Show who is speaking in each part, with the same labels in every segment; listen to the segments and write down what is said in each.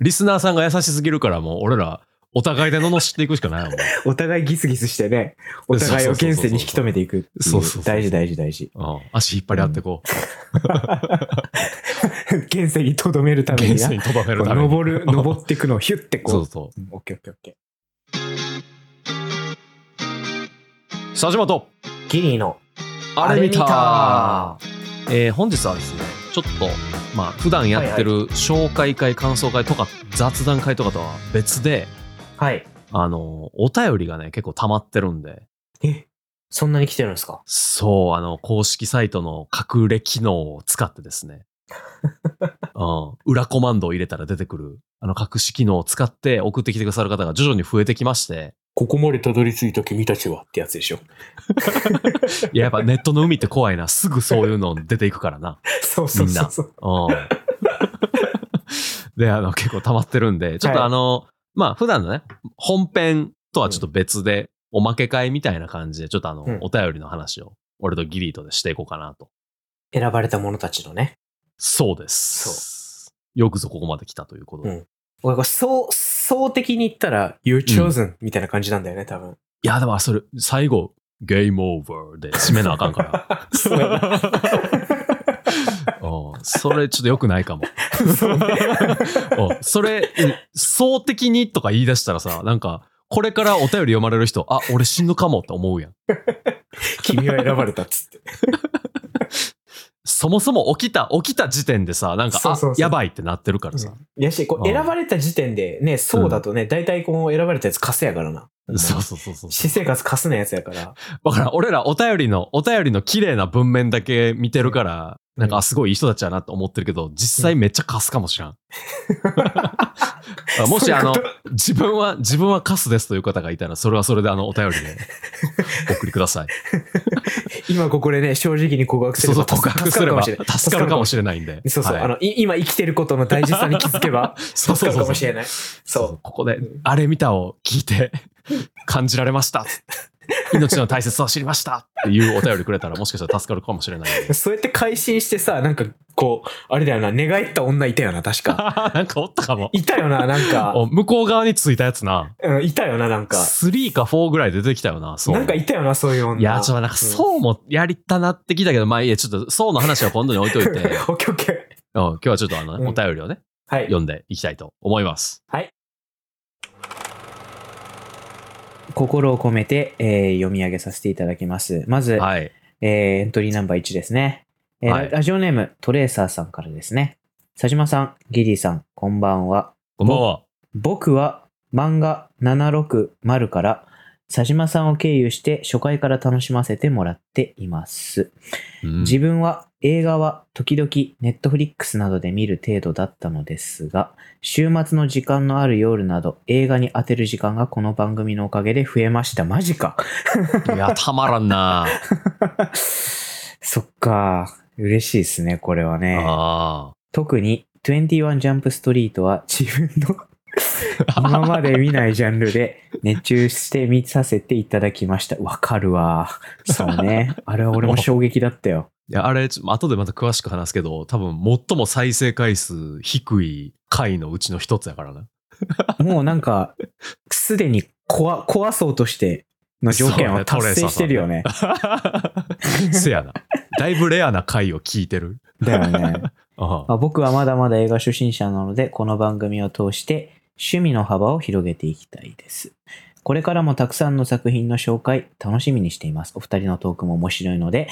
Speaker 1: リスナーさんが優しすぎるからもう俺らお互いで罵っていくしかないもん。
Speaker 2: お互いギスギスしてね、お互いを現世に引き止めていくっていう
Speaker 1: そうそうそうそう
Speaker 2: 大事大事大事。
Speaker 1: うん、足引っ張り合ってこ
Speaker 2: 現世 にとどめるた
Speaker 1: う。
Speaker 2: めにな
Speaker 1: 現世。にとどめる
Speaker 2: こう
Speaker 1: ために。
Speaker 2: 登る、登っていくのをヒュッてこう。
Speaker 1: そうそう。
Speaker 2: うんオッケーオッケーオッケ
Speaker 1: 佐島と、
Speaker 2: ー。ギリーの、
Speaker 1: あれ見た
Speaker 2: あ
Speaker 1: えー本日はですね、ちょっと、まあ、普段やってる紹介会、感想会とか、雑談会とかとは別で、
Speaker 2: はい。
Speaker 1: あの、お便りがね、結構溜まってるんで、
Speaker 2: え、そんなに来てるんですか？
Speaker 1: そう、あの、公式サイトの隠れ機能を使ってですね、うん、裏コマンドを入れたら出てくる、あの隠し機能を使って送ってきてくださる方が徐々に増えてきまして、
Speaker 2: ここまでたどり着いた君たちはってやつでしょ。
Speaker 1: いや、やっぱネットの海って怖いな。すぐそういうの出ていくからな。
Speaker 2: そうそうそうそう。
Speaker 1: うん。で、あの、結構溜まってるんで、ちょっと
Speaker 2: はい
Speaker 1: あの、まあ、普段のね、本編とはちょっと別で、おまけ会みたいな感じで、ちょっとあの、
Speaker 2: うん
Speaker 1: お便りの話を、俺とギリーとでしていこうかなと。
Speaker 2: 選ばれた者たちのね。
Speaker 1: そうです。よくぞここまで来たということで。
Speaker 2: うん俺そう、総的に言ったら、You're chosen、みたいな感じなんだよね、多分。
Speaker 1: いや、でもそれ、最後、ゲームオーバーで締めなあかんから。
Speaker 2: そうやな
Speaker 1: うんそれちょっと良くないかも。
Speaker 2: そ
Speaker 1: それ、うん総的にとか言い出したらさ、なんか、これからお便り読まれる人、あ、俺死ぬかもって思うやん。
Speaker 2: 君は選ばれたっつって。
Speaker 1: そもそも起きた、起きた時点でさ、なんか、
Speaker 2: そうそうそう
Speaker 1: あ、やばいってなってるからさ。
Speaker 2: やし、こう
Speaker 1: うん
Speaker 2: 選ばれた時点でね、そうだとね、大体こう選ばれたやつカスやからな。
Speaker 1: そうそうそうそう。
Speaker 2: 私生活カスなやつやから。
Speaker 1: だから、俺らお便りの、お便りの綺麗な文面だけ見てるから、なんか、あすごいいい人たちやなって思ってるけど、実際めっちゃカスかもしらん。あもし、あの自分は、自分はカスですという方がいたら、それはそれであの、お便りで お送りください。
Speaker 2: 今ここでね、正直に告白す
Speaker 1: そうそう、
Speaker 2: れば
Speaker 1: 告白すれば
Speaker 2: 助
Speaker 1: 助かるかもし
Speaker 2: れ
Speaker 1: れないんで。
Speaker 2: ない。そうそう、
Speaker 1: はい
Speaker 2: あの、い今生きてることの大事さに気づけば、
Speaker 1: そうそうそう
Speaker 2: 助かるかもしれない。
Speaker 1: そう
Speaker 2: そ
Speaker 1: ここで
Speaker 2: うん、
Speaker 1: あれ見たを聞いて、感じられました。命の大切さを知りましたっていうお便りくれたら、もしかしたら助かるかもしれない。
Speaker 2: そうやって改心してさ、なんか、こう、あれだよな、寝返った女いたよな、確か。
Speaker 1: なんかおったかも。
Speaker 2: いたよな、なんか。
Speaker 1: お向こう側についたやつな。
Speaker 2: うん、いたよな、なんか。
Speaker 1: 3か4ぐらい出てきたよな、そう。
Speaker 2: なんかいたよな、そういう女。
Speaker 1: いや、ちょっとなんか、そうもやりたなってきたけど、まあいいや、ちょっと、そうの話は今度に置いといて、うん
Speaker 2: オッケーオッケー。
Speaker 1: 今日はちょっとあの、
Speaker 2: うん
Speaker 1: お便りをね、
Speaker 2: はい。
Speaker 1: 読んでいきたいと思います。
Speaker 2: 心を込めて、えー読み上げさせていただきます。まず、
Speaker 1: はい。
Speaker 2: えーエントリーナンバー1ですね。えー
Speaker 1: はい
Speaker 2: ラジオネーム、トレーサーさんからですね。佐島さん、ギリーさん、こんばんは。
Speaker 1: こんばんは。
Speaker 2: 僕は漫画760から佐島さんを経由して初回から楽しませてもらっています。
Speaker 1: うん
Speaker 2: 自分は映画は時々ネットフリックスなどで見る程度だったのですが、週末の時間のある夜など映画に当てる時間がこの番組のおかげで増えました。マジか。
Speaker 1: いや、たまらんな。
Speaker 2: そっか。嬉しいですね、これはね。
Speaker 1: あ
Speaker 2: 特に21ジャンプストリートは自分の 今まで見ないジャンルで熱中して見させていただきました。わかるわ。そうね。あれは俺も衝撃だったよ。
Speaker 1: いや、あれ、後でまた詳しく話すけど、多分最も再生回数低い回のうちの一つやからな。
Speaker 2: もうなんか、すでに怖怖そうとしての条件を達成してるよね。
Speaker 1: せやな。だいぶレアな回を聞いてる。
Speaker 2: だよね。
Speaker 1: あ
Speaker 2: まあ僕はまだまだ映画初心者なので、この番組を通して趣味の幅を広げていきたいです。これからもたくさんの作品の紹介、楽しみにしています。お二人のトークも面白いので、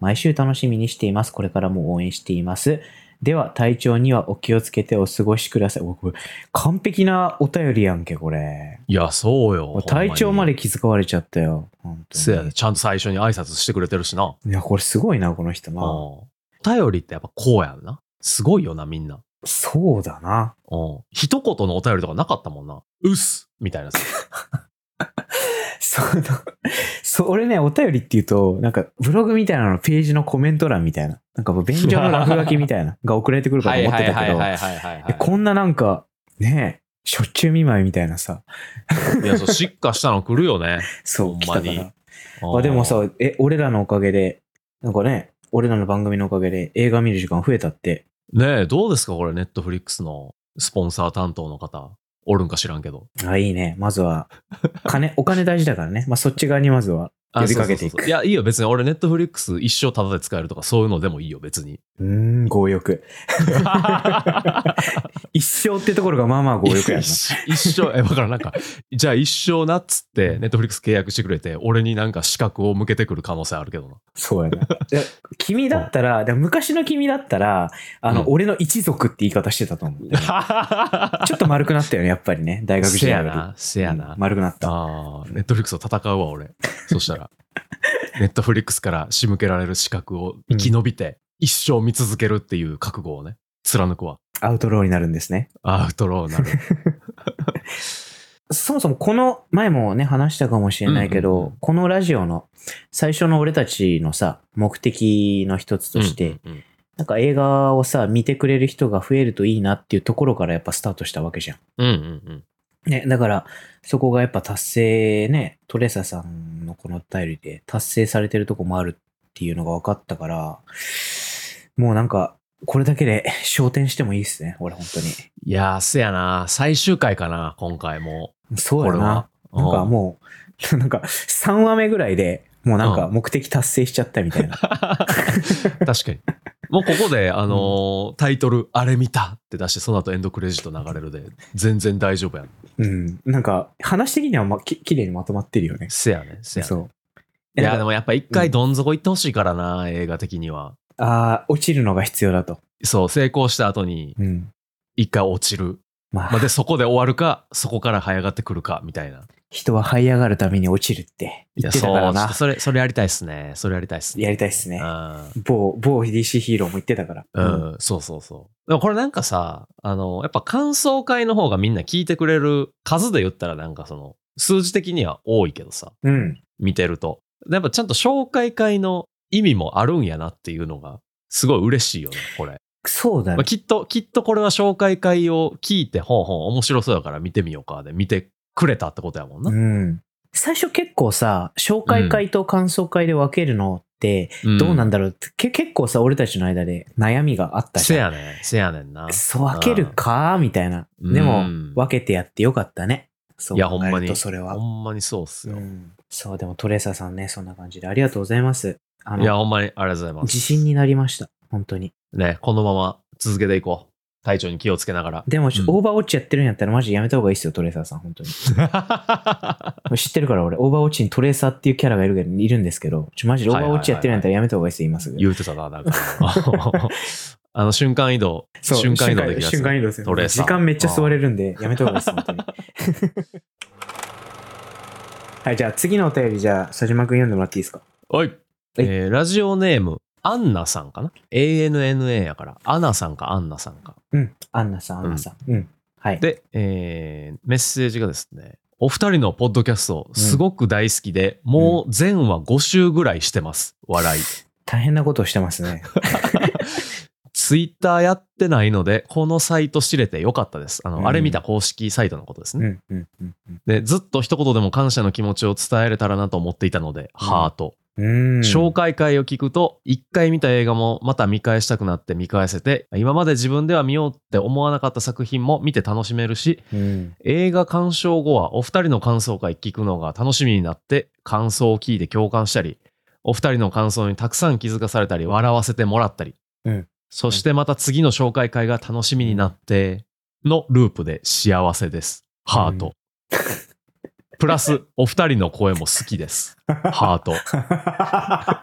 Speaker 2: 毎週楽しみにしています。これからも応援しています。では、体調にはお気をつけてお過ごしください。おこれ完璧なお便りやんけ、これ。
Speaker 1: いや、そうよ。
Speaker 2: 体調まで気遣われちゃったよ。
Speaker 1: せやで、ちゃんと最初に挨拶してくれてるしな。
Speaker 2: いや、これすごいな、この人
Speaker 1: うん。
Speaker 2: な。
Speaker 1: お便りってやっぱこうやんな。すごいよな、みんな。
Speaker 2: そうだな。
Speaker 1: うん。一言のお便りとかなかったもんな。うっすみたいなさ。
Speaker 2: その、そ俺ね、お便りって言うと、なんか、ブログみたいなのページのコメント欄みたいな、なんかもう便所の落書きみたいな、が送られてくるかと思ってたけど、こんななんか、ねえ、しょっちゅう見舞いみたいなさ、
Speaker 1: いや、そう、進化したの来るよね。
Speaker 2: そう、
Speaker 1: ほんまに
Speaker 2: ら。あでもさ、え、俺らのおかげで、なんかね、俺らの番組のおかげで映画見る時間増えたって、
Speaker 1: ねえ、どうですかこれ、ネットフリックスのスポンサー担当の方、おるんか知らんけど。
Speaker 2: あ、いいね。まずは、金、お金大事だからね。まあ、そっち側にまずは
Speaker 1: あ
Speaker 2: 呼びかけていく。
Speaker 1: そうそうそういや、いいよ。別に俺、ネットフリックス一生タダで使えるとか、そういうのでもいいよ、別に。
Speaker 2: うーん、強欲。一生ってところがまあまあ強欲やな。
Speaker 1: 一一生、え、だからなんか、じゃあ一生なっつって、ネットフリックス契約してくれて、俺になんか資格を向けてくる可能性あるけどな。
Speaker 2: そうやな。で君だったら、昔の君だったら、あの、
Speaker 1: うん
Speaker 2: 俺の一族って言い方してたと思う。ちょっと丸くなったよね、やっぱりね。大学時代
Speaker 1: せやな、せや
Speaker 2: うん
Speaker 1: な。
Speaker 2: 丸くなった。
Speaker 1: ああ、ネットフリックスと戦うわ、俺。そしたら。ネットフリックスから仕向けられる資格を生き延びて、一生見続けるっていう覚悟をね、貫くわ。
Speaker 2: アウトローになるんですね。
Speaker 1: アウトローなる。
Speaker 2: そもそもこの前もね話したかもしれないけど、
Speaker 1: うんうんうん
Speaker 2: このラジオの最初の俺たちのさ目的の一つとして、
Speaker 1: うんうんうん
Speaker 2: なんか映画をさ見てくれる人が増えるといいなっていうところからやっぱスタートしたわけじゃん。
Speaker 1: うんうんうん。
Speaker 2: ね、だからそこがやっぱ達成ねトレーサさんのこのお便りで達成されてるとこもあるっていうのが分かったからもうなんかこれだけで昇天してもいいっすね俺本当に。
Speaker 1: いやー、せやな。最終回かな、今回も。
Speaker 2: そうやな。なんか
Speaker 1: うん
Speaker 2: もう、なんか3 話目ぐらいでもうなんか
Speaker 1: うん
Speaker 2: 目的達成しちゃったみたいな。
Speaker 1: 確かに。もうここで、あのータイトル、あれ見たって出して、その後エンドクレジット流れるで、全然大丈夫やん。
Speaker 2: うん。なんか話的にはまききれいにまとまってるよね。
Speaker 1: せやね、せやね。
Speaker 2: そう。
Speaker 1: いや、でもやっぱ一回どん底行ってほしいからな、映画的には。
Speaker 2: ああ、落ちるのが必要だと。
Speaker 1: そう、成功した後に、
Speaker 2: うん。
Speaker 1: 一回落ちる。
Speaker 2: まあ、
Speaker 1: まあ、で、そこで終わるか、そこから這い上がってくるか、みたいな。
Speaker 2: 人は這い上がるために落ちるって言ってたからな
Speaker 1: そうちょっと。それ、それやりたいっすね。それやりたいっすね。
Speaker 2: やりたいっすね。
Speaker 1: うん
Speaker 2: 某、某 DC ヒーローも言ってたから。
Speaker 1: うん、そうそうそう。でもこれなんかさ、あの、やっぱ感想会の方がみんな聞いてくれる数で言ったらなんかその、数字的には多いけどさ、
Speaker 2: うん。
Speaker 1: 見てると。やっぱちゃんと紹介会の意味もあるんやなっていうのが、すごい嬉しいよね、これ。まあ、
Speaker 2: そうだね。
Speaker 1: きっと、きっとこれは紹介会を聞いて、ほんほん面白そうだから見てみようかで見てくれたってことやもんな。
Speaker 2: うん。最初結構さ、紹介会と感想会で分けるのって、
Speaker 1: ん
Speaker 2: どうなんだろうって、け結構さ、俺たちの間で悩みがあったじ
Speaker 1: せ
Speaker 2: ゃん。
Speaker 1: やねん、せやねんな。
Speaker 2: そう分けるかみたいな。
Speaker 1: うん
Speaker 2: でも
Speaker 1: うん、
Speaker 2: 分けてやってよかったね。そう
Speaker 1: いや、ほんまに。
Speaker 2: とそれは
Speaker 1: ほ。んまにそうっすよ。
Speaker 2: うんそう、でもトレーサーさんね、そんな感じでありがとうございます。あ
Speaker 1: いや、
Speaker 2: の、
Speaker 1: ほんまにありがとうございます。
Speaker 2: 自信になりました。本当に。
Speaker 1: ね、このまま続けていこう。体調に気をつけながら。
Speaker 2: でも、
Speaker 1: うん
Speaker 2: オーバーウォッチやってるんやったらマジやめた方がいいっすよ、トレーサーさん、本当に。知ってるから俺、オーバーウォッチにトレーサーっていうキャラがいるけどいるんですけど、ちょマジでオーバーウォッチやってるんやったらやめた方がいいっすよ、今すぐ。
Speaker 1: 言うてたな、なんか。あの、瞬間移動。
Speaker 2: そう
Speaker 1: 瞬間移動できるやつ。
Speaker 2: 瞬間移動ですよ
Speaker 1: トレーサー
Speaker 2: 時間めっちゃ座れるんで、やめた方がいいです、本当に。はい、じゃあ次のお便り、じゃあ、佐島くん読んでもらっていいですか？
Speaker 1: はい。えーラジオネーム、アンナさんかな ?ANNA やから、アナさんかアンナさんか。
Speaker 2: うん。アンナさん、アンナさん。うん。はい。
Speaker 1: で、えーメッセージがですね、お二人のポッドキャスト、すごく大好きで、もう全話5週ぐらいしてます。笑い。
Speaker 2: 大変なことをしてますね。
Speaker 1: ツイッターやってないので、このサイト知れてよかったです。あの、
Speaker 2: うん
Speaker 1: あれ見た公式サイトのことですね。
Speaker 2: うん、うん、うんうん。
Speaker 1: で、ずっと一言でも感謝の気持ちを伝えれたらなと思っていたので、ハート。紹介会を聞くと、一回見た映画もまた見返したくなって見返せて、今まで自分では見ようって思わなかった作品も見て楽しめるし、
Speaker 2: うん。
Speaker 1: 映画鑑賞後はお二人の感想会聞くのが楽しみになって、感想を聞いて共感したり、お二人の感想にたくさん気づかされたり、笑わせてもらったり、
Speaker 2: うん
Speaker 1: そしてまた次の紹介会が楽しみになって、のループで幸せです。ハート。プラス、お二人の声も好きです。ハート。
Speaker 2: は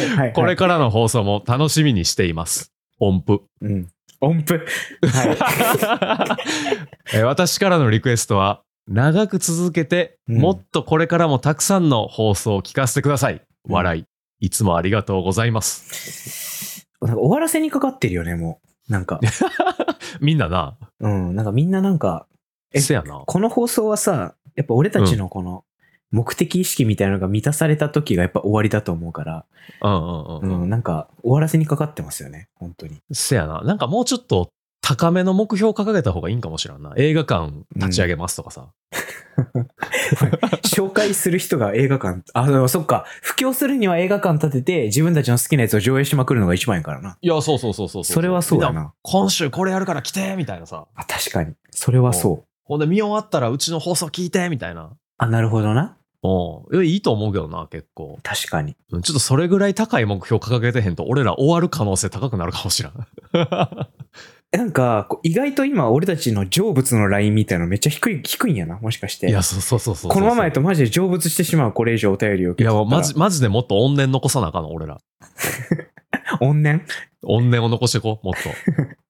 Speaker 2: い、はい。
Speaker 1: これからの放送も楽しみにしています。音符。
Speaker 2: うん。音符。は
Speaker 1: えー私からのリクエストは、長く続けて、
Speaker 2: うん
Speaker 1: もっとこれからもたくさんの放送を聞かせてください。
Speaker 2: うん
Speaker 1: 笑い。いつもありがとうございます。
Speaker 2: 終わらせにかかってるよね、もう。なんか。
Speaker 1: みんなな、
Speaker 2: うん。なんかみんななんか、え
Speaker 1: せやな。
Speaker 2: この放送はさ、やっぱ俺たちのこの目的意識みたいなのが満たされた時がやっぱ終わりだと思うから、
Speaker 1: うんうんうん
Speaker 2: う
Speaker 1: うん。
Speaker 2: ん、なんか終わらせにかかってますよね、本当に。
Speaker 1: せやな。なんかもうちょっと高めの目標を掲げた方がいいんかもしれんな。映画館立ち上げますとかさ。
Speaker 2: 紹介する人が映画館、あ、でもそっか。布教するには映画館建てて、自分たちの好きなやつを上映しまくるのが一番やからな。
Speaker 1: いや、そうそうそうそうう
Speaker 2: それはそうだな。
Speaker 1: 今週これやるから来てみたいなさ。
Speaker 2: あ、確かに。それはそう。
Speaker 1: ほんで見終わったらうちの放送聞いてみたいな。
Speaker 2: あ、なるほどな。
Speaker 1: うん。いやいいと思うけどな、結構。
Speaker 2: 確かに。
Speaker 1: うんちょっとそれぐらい高い目標掲げてへんと、俺ら終わる可能性高くなるかもしれん。
Speaker 2: なんか、こう意外と今、俺たちの成仏のラインみたいなのめっちゃ低い、低いんやな、もしかして。
Speaker 1: いや、そうそうそうそうそう。
Speaker 2: このままやとマジで成仏してしまう、これ以上お便りを受
Speaker 1: いや、マジ、マジでもっと怨念残さなあかんの、俺ら。
Speaker 2: 怨念？
Speaker 1: 怨念を残していこう、もっと。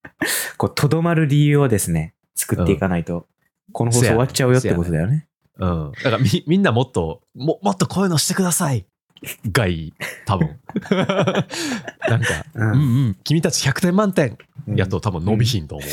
Speaker 2: こう、とどまる理由をですね、作っていかないと、この放送終わっちゃうよってことだよね。
Speaker 1: うん。だからみ、みんなもっと、も、もっとこういうのしてください。がいい。多分。なんか、
Speaker 2: う
Speaker 1: うんうん。君たち100点満点。
Speaker 2: うん
Speaker 1: やっと多分伸びひんと思う、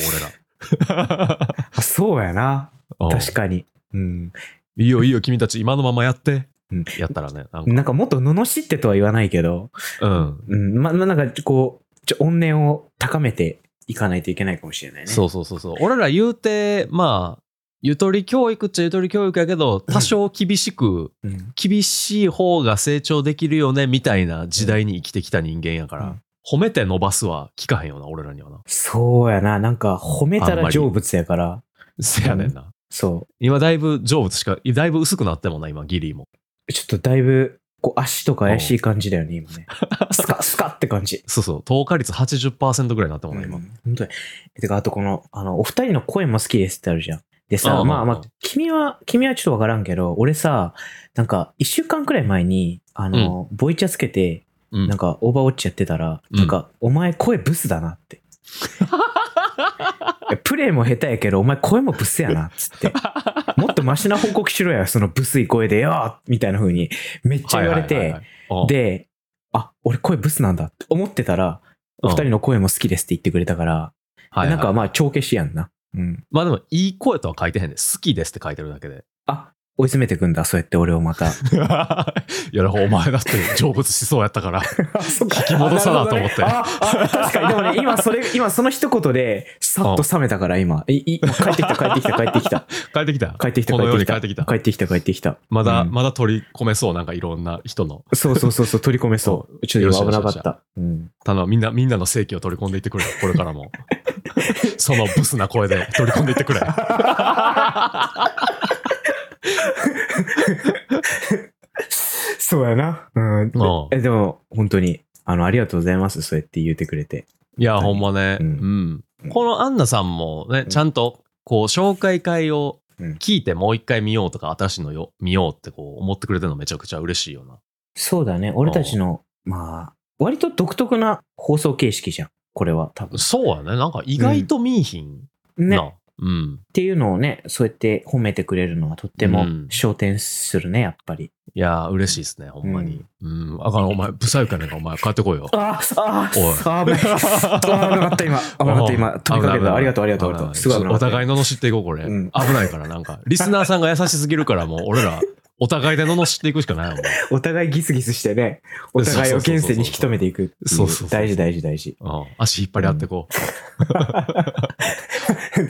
Speaker 1: 俺ら。
Speaker 2: あそうやな。
Speaker 1: うん
Speaker 2: 確かに。うん。
Speaker 1: いいよいいよ、君たち今のままやって。
Speaker 2: うん
Speaker 1: やったらね。なんか、
Speaker 2: なんかもっと罵ってとは言わないけど、
Speaker 1: うん。
Speaker 2: うん。ま、ま、なんか、こう、ちょ、怨念を高めていかないといけないかもしれないね。
Speaker 1: そうそうそうそう。俺ら言うて、まあ、ゆとり教育っちゃゆとり教育やけど、多少厳しく、
Speaker 2: うん。
Speaker 1: 厳しい方が成長できるよね、みたいな時代に生きてきた人間やから、
Speaker 2: うん
Speaker 1: 褒めて伸ばすは聞かへんよな、俺らにはな。
Speaker 2: そうやな。なんか、褒めたら成仏やから、
Speaker 1: せやねんな。
Speaker 2: そ
Speaker 1: 今だいぶ成仏しか、だいぶ薄くなってもな、今、ギリも。
Speaker 2: う。ちょっとだいぶ、こう、足とか怪しい感じだよね、今ね。スカ、スカって感じ。
Speaker 1: そうそう、透過率80%ぐらいになってもな、今。
Speaker 2: うん本当に。てか、あとこの、あの、お二人の声も好きですってあるじゃん。でさ、
Speaker 1: ああ
Speaker 2: まあまあ君は、君はちょっとわからんけど、俺さ、なんか、一週間くらい前に、あの、ボイチャつけて、
Speaker 1: うん。
Speaker 2: なんか、オーバーウォッチやってたら、
Speaker 1: うん。
Speaker 2: なんか、お前声ブスだなって。プレイも下手やけど、お前声もブスやな、つって。もっとマシな報告しろや、そのブスい声でよーみたいな風に、めっちゃ言われて。
Speaker 1: はいはい、はいはい、
Speaker 2: で、あ、俺声ブスなんだって思ってたら、お二人の声も好きですって言ってくれたから、なんかまあ、帳消しやんな。うん。
Speaker 1: まあでも、いい声とは書いてへんで、好きですって書いてるだけで。
Speaker 2: あ、追い詰めてくんだ、そうやって俺をまた。
Speaker 1: いや、お前だって成仏しそうやったから。引き戻さなと思って
Speaker 2: 確かに。でもね、今それ、今その一言で、さっと冷めたから、今。い、い、帰ってきた、帰ってきた、帰ってきた。
Speaker 1: 帰ってきた。
Speaker 2: 帰ってきた、帰ってきた。
Speaker 1: に帰ってきた。
Speaker 2: 帰ってきた、帰ってきた。
Speaker 1: まだ、
Speaker 2: うん
Speaker 1: まだ取り込めそう、なんかいろんな人の。
Speaker 2: そうそうそうそう、取り込めそう。ちょっと今危なかっ。
Speaker 1: た
Speaker 2: うん。
Speaker 1: ただみんな、みんなの正規を取り込んでいってくれ。これからも。そのブスな声で取り込んでいってくれ。
Speaker 2: そうやな。うん。
Speaker 1: うん
Speaker 2: え、でも、本当に、あの、ありがとうございます。そうやって言ってくれて。
Speaker 1: いや、ほんまね。
Speaker 2: う
Speaker 1: うんん。このアンナさんもね、
Speaker 2: ん
Speaker 1: ちゃんと、こう、紹介会を
Speaker 2: うん
Speaker 1: 聞いてもう一回見ようとか、新しいのよ見ようってこう思ってくれてるのめちゃくちゃ嬉しいよな。
Speaker 2: そうだね。俺たちの、まあ、割と独特な放送形式じゃん。これは、多分。
Speaker 1: そうやね。なんか意外と見いひん
Speaker 2: ね。
Speaker 1: な。うん。
Speaker 2: っていうのをね、そうやって褒めてくれるのはとっても
Speaker 1: うん
Speaker 2: 昇天するね、やっぱり。
Speaker 1: いやー、嬉しいですね、ほんまに。うん。あかん、お前、ブサイクやねんか、お前、帰ってこいよ。
Speaker 2: ああ、
Speaker 1: おい
Speaker 2: あ危ない。あ 危なかった、今。危なかった、今。飛びかけた。ありがとう、ありがとう。すごい。
Speaker 1: お互い罵っていこう、これ。
Speaker 2: うん
Speaker 1: 危ないから、なんか。リスナーさんが優しすぎるから、もう、俺ら、お互いで罵っていくしかないもん。
Speaker 2: お互いギスギスしてね、お互いを現世に引き止めていくっていう。
Speaker 1: そうそうそう
Speaker 2: 大事、大事、大事。
Speaker 1: うん。足引っ張り合ってこ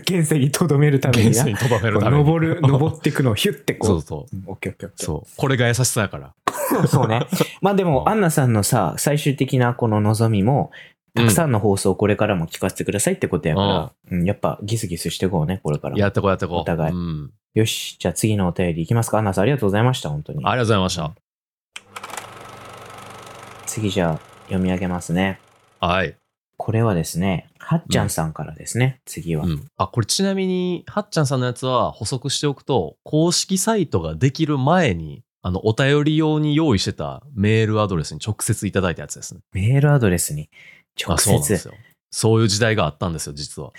Speaker 2: 現世にとどめるた
Speaker 1: う。
Speaker 2: めにな
Speaker 1: 現世。にとどめるために。
Speaker 2: 登る、登っていくのをヒュッてこう。
Speaker 1: そうそう。
Speaker 2: うんオッケーオッケー。
Speaker 1: そう。これが優しさやから。
Speaker 2: そうね。まあでも、
Speaker 1: うん
Speaker 2: アンナさんのさ、最終的なこの望みも、たくさんの放送をこれからも聞かせてくださいってことやから、うん、やっぱギスギスしていこうね、これからも。
Speaker 1: やってこう、やってこう。
Speaker 2: お互い
Speaker 1: うん。
Speaker 2: よし、じゃあ次のお便りいきますか。アンナさんありがとうございました、本当に。
Speaker 1: ありがとうございました。
Speaker 2: 次じゃあ読み上げますね。
Speaker 1: はい。
Speaker 2: これはですね、はっちゃんさんからですね、次は。
Speaker 1: うん。あ、これちなみに、はっちゃんさんのやつは補足しておくと、公式サイトができる前に、あの、お便り用に用意してたメールアドレスに直接いただいたやつですね。
Speaker 2: メールアドレスに直
Speaker 1: あそうなんで
Speaker 2: 接
Speaker 1: す。よ。そういう時代があったんですよ、実は。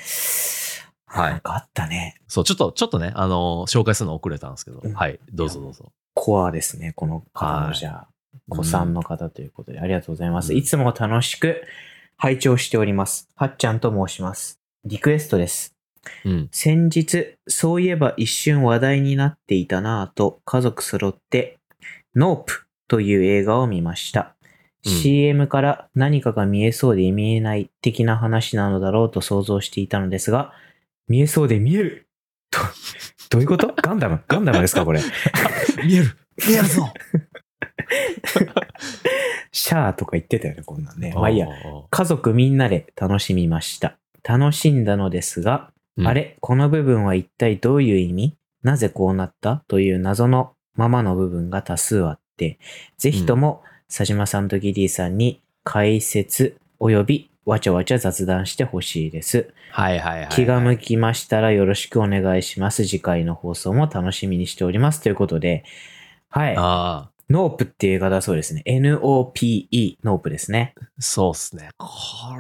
Speaker 1: はい
Speaker 2: なんかあったね。
Speaker 1: そう、ちょっと、ちょっとね、あの紹介するの遅れたんですけど、
Speaker 2: うん
Speaker 1: はい、どうぞどうぞ。
Speaker 2: コアですね、この方の
Speaker 1: はい
Speaker 2: じゃあ、子さんの方ということで、ありがとうございます。
Speaker 1: うん
Speaker 2: いつも楽しく拝聴しております。はっちゃんと申します。リクエストです。
Speaker 1: うん。
Speaker 2: 先日、そういえば一瞬話題になっていたなぁと家族揃って、ノープという映画を見ました。
Speaker 1: うん。
Speaker 2: CM から何かが見えそうで見えない的な話なのだろうと想像していたのですが、見えそうで見える？とどういうこと？ガンダム？ガンダムですかこれ？
Speaker 1: 見える。見えるぞ。
Speaker 2: シャーとか言ってたよね、こんなんね。まあいいや。家族みんなで楽しみました。楽しんだのですが、
Speaker 1: うん。
Speaker 2: あれ？この部分は一体どういう意味？なぜこうなった？という謎のままの部分が多数あって、ぜひとも佐島さんとギディさんに解説及びわちゃわちゃ雑談してほしいです。
Speaker 1: はいはいはいはい。
Speaker 2: 気が向きましたらよろしくお願いします。次回の放送も楽しみにしております。ということで、はい。
Speaker 1: ああ、
Speaker 2: ノープっていう映画だそうですね。N-O-P-E、ノープですね。
Speaker 1: そうっすね。こ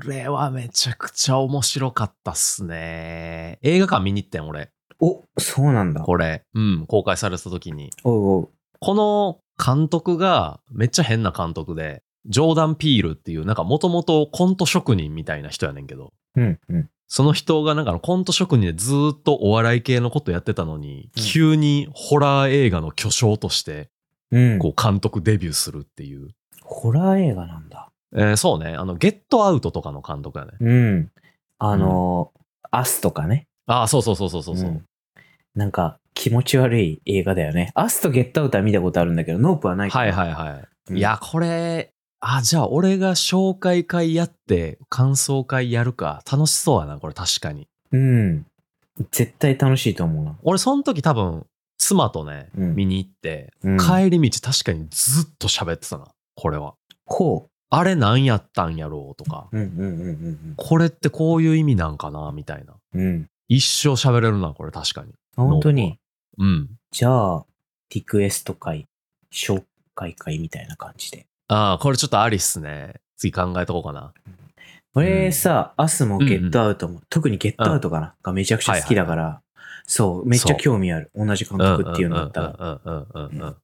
Speaker 1: れはめちゃくちゃ面白かったっすね。映画館見に行ってん、俺。
Speaker 2: お、そうなんだ。
Speaker 1: これ。うん、公開された時に。
Speaker 2: おうおう。
Speaker 1: この監督がめっちゃ変な監督で、ジョーダン・ピールっていう、なんかもともとコント職人みたいな人やねんけど、
Speaker 2: うん、うん。
Speaker 1: その人がなんかコント職人でずーっとお笑い系のことやってたのに、
Speaker 2: うん
Speaker 1: 急にホラー映画の巨匠として、
Speaker 2: うん。
Speaker 1: こう監督デビューするっていう。
Speaker 2: ホラー映画なんだ。
Speaker 1: えーそうね。あの、ゲットアウトとかの監督やね。
Speaker 2: うん。あのー、アスとかね。
Speaker 1: ああ、そうそうそうそうそうそう。
Speaker 2: んなんか気持ち悪い映画だよね。アスとゲットアウトは見たことあるんだけど、ノープはないか
Speaker 1: はい
Speaker 2: ら。
Speaker 1: はいはい。
Speaker 2: うん
Speaker 1: いや、これ、あ、じゃあ俺が紹介会やって、感想会やるか。楽しそうやな、これ確かに。
Speaker 2: うん。絶対楽しいと思うな。
Speaker 1: 俺、その時多分、妻とね、
Speaker 2: うん
Speaker 1: 見に行って、
Speaker 2: うん
Speaker 1: 帰り道確かにずっと喋ってたな、これは。
Speaker 2: こ
Speaker 1: あれ何やったんやろうとか、
Speaker 2: う。うんうんうん
Speaker 1: これってこういう意味なんかな、みたいな。
Speaker 2: うん。
Speaker 1: 一生喋れるな、これ確かに。
Speaker 2: 本当に。
Speaker 1: うん。
Speaker 2: じゃあ、リクエスト会、紹介会みたいな感じで。
Speaker 1: ああ、これちょっとありっすね。次考えとこうかな。
Speaker 2: 俺さ、アスもゲットアウトも、特にゲットアウトかな、がめちゃくちゃ好きだから、そう、めっちゃ興味ある。同じ監督っていうのだったら。
Speaker 1: うんうんうんうんうんうん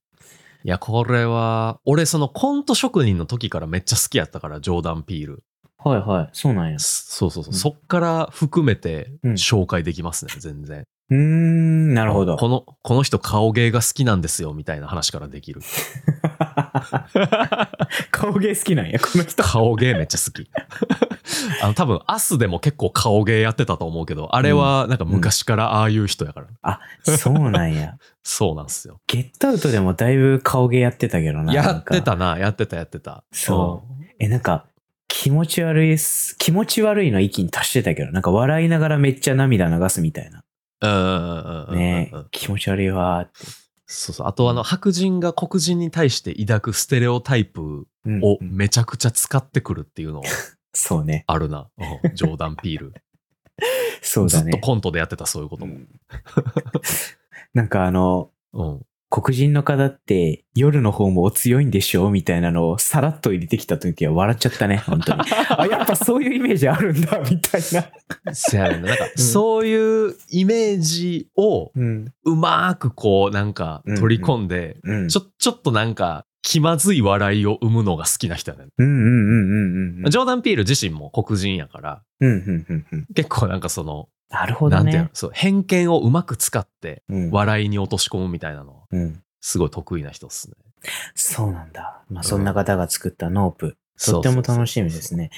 Speaker 1: いや、これは、俺そのコント職人の時からめっちゃ好きやったから、ジョーダン・ピール。
Speaker 2: はいはい、そうなんや。
Speaker 1: そうそうそう。
Speaker 2: うん
Speaker 1: そっから含めて
Speaker 2: うん
Speaker 1: 紹介できますね、全然。
Speaker 2: うーん、なるほど。
Speaker 1: この、この人顔芸が好きなんですよ、みたいな話からできる。
Speaker 2: 顔芸好きなんや、この人。
Speaker 1: 顔芸めっちゃ好き。あの、多分、アスでも結構顔芸やってたと思うけど、あれはなんか昔からああいう人やから。
Speaker 2: あ、そうなんや。
Speaker 1: そうなんですよ。
Speaker 2: ゲットアウトでもだいぶ顔芸やってたけどな。
Speaker 1: やってたな、やってたやってた。
Speaker 2: そうえ、なんか、気持ち悪い。気持ち悪いの域に達してたけど、なんか笑いながらめっちゃ涙流すみたいな。ね気持ち悪いわーって。
Speaker 1: そうそう。あと、あの、白人が黒人に対して抱くステレオタイプ
Speaker 2: うん
Speaker 1: を
Speaker 2: うん
Speaker 1: めちゃくちゃ使ってくるっていうの
Speaker 2: そうね。
Speaker 1: あるな。うんジョーダン・ピール。
Speaker 2: そうだね。
Speaker 1: ずっとコントでやってた、そういうことも。
Speaker 2: うんなんかあの、
Speaker 1: うん。
Speaker 2: 黒人の方って夜の方もお強いんでしょみたいなのをさらっと入れてきた時は笑っちゃったね、本当に。あ、やっぱそういうイメージあるんだ、みたいな。
Speaker 1: せやな。なんか、
Speaker 2: ん
Speaker 1: そういうイメージを
Speaker 2: う
Speaker 1: まーくこう、なんか取り込んで、
Speaker 2: うん。
Speaker 1: ちょ、ちょっとなんか、気まずい笑いを生むのが好きな人やねん。
Speaker 2: うんうんうんうんうん。
Speaker 1: ジョーダン・ピール自身も黒人やから、
Speaker 2: うんうんうんうん。
Speaker 1: 結構なんかその、
Speaker 2: なるほど
Speaker 1: なんていうの？
Speaker 2: ね。
Speaker 1: そう、偏見をうまく使って
Speaker 2: うん
Speaker 1: 笑いに落とし込むみたいなのは、
Speaker 2: うん。
Speaker 1: すごい得意な人っすね。
Speaker 2: そうなんだ。まあそんな方が作ったノープ。
Speaker 1: そう
Speaker 2: とっても楽しみですね。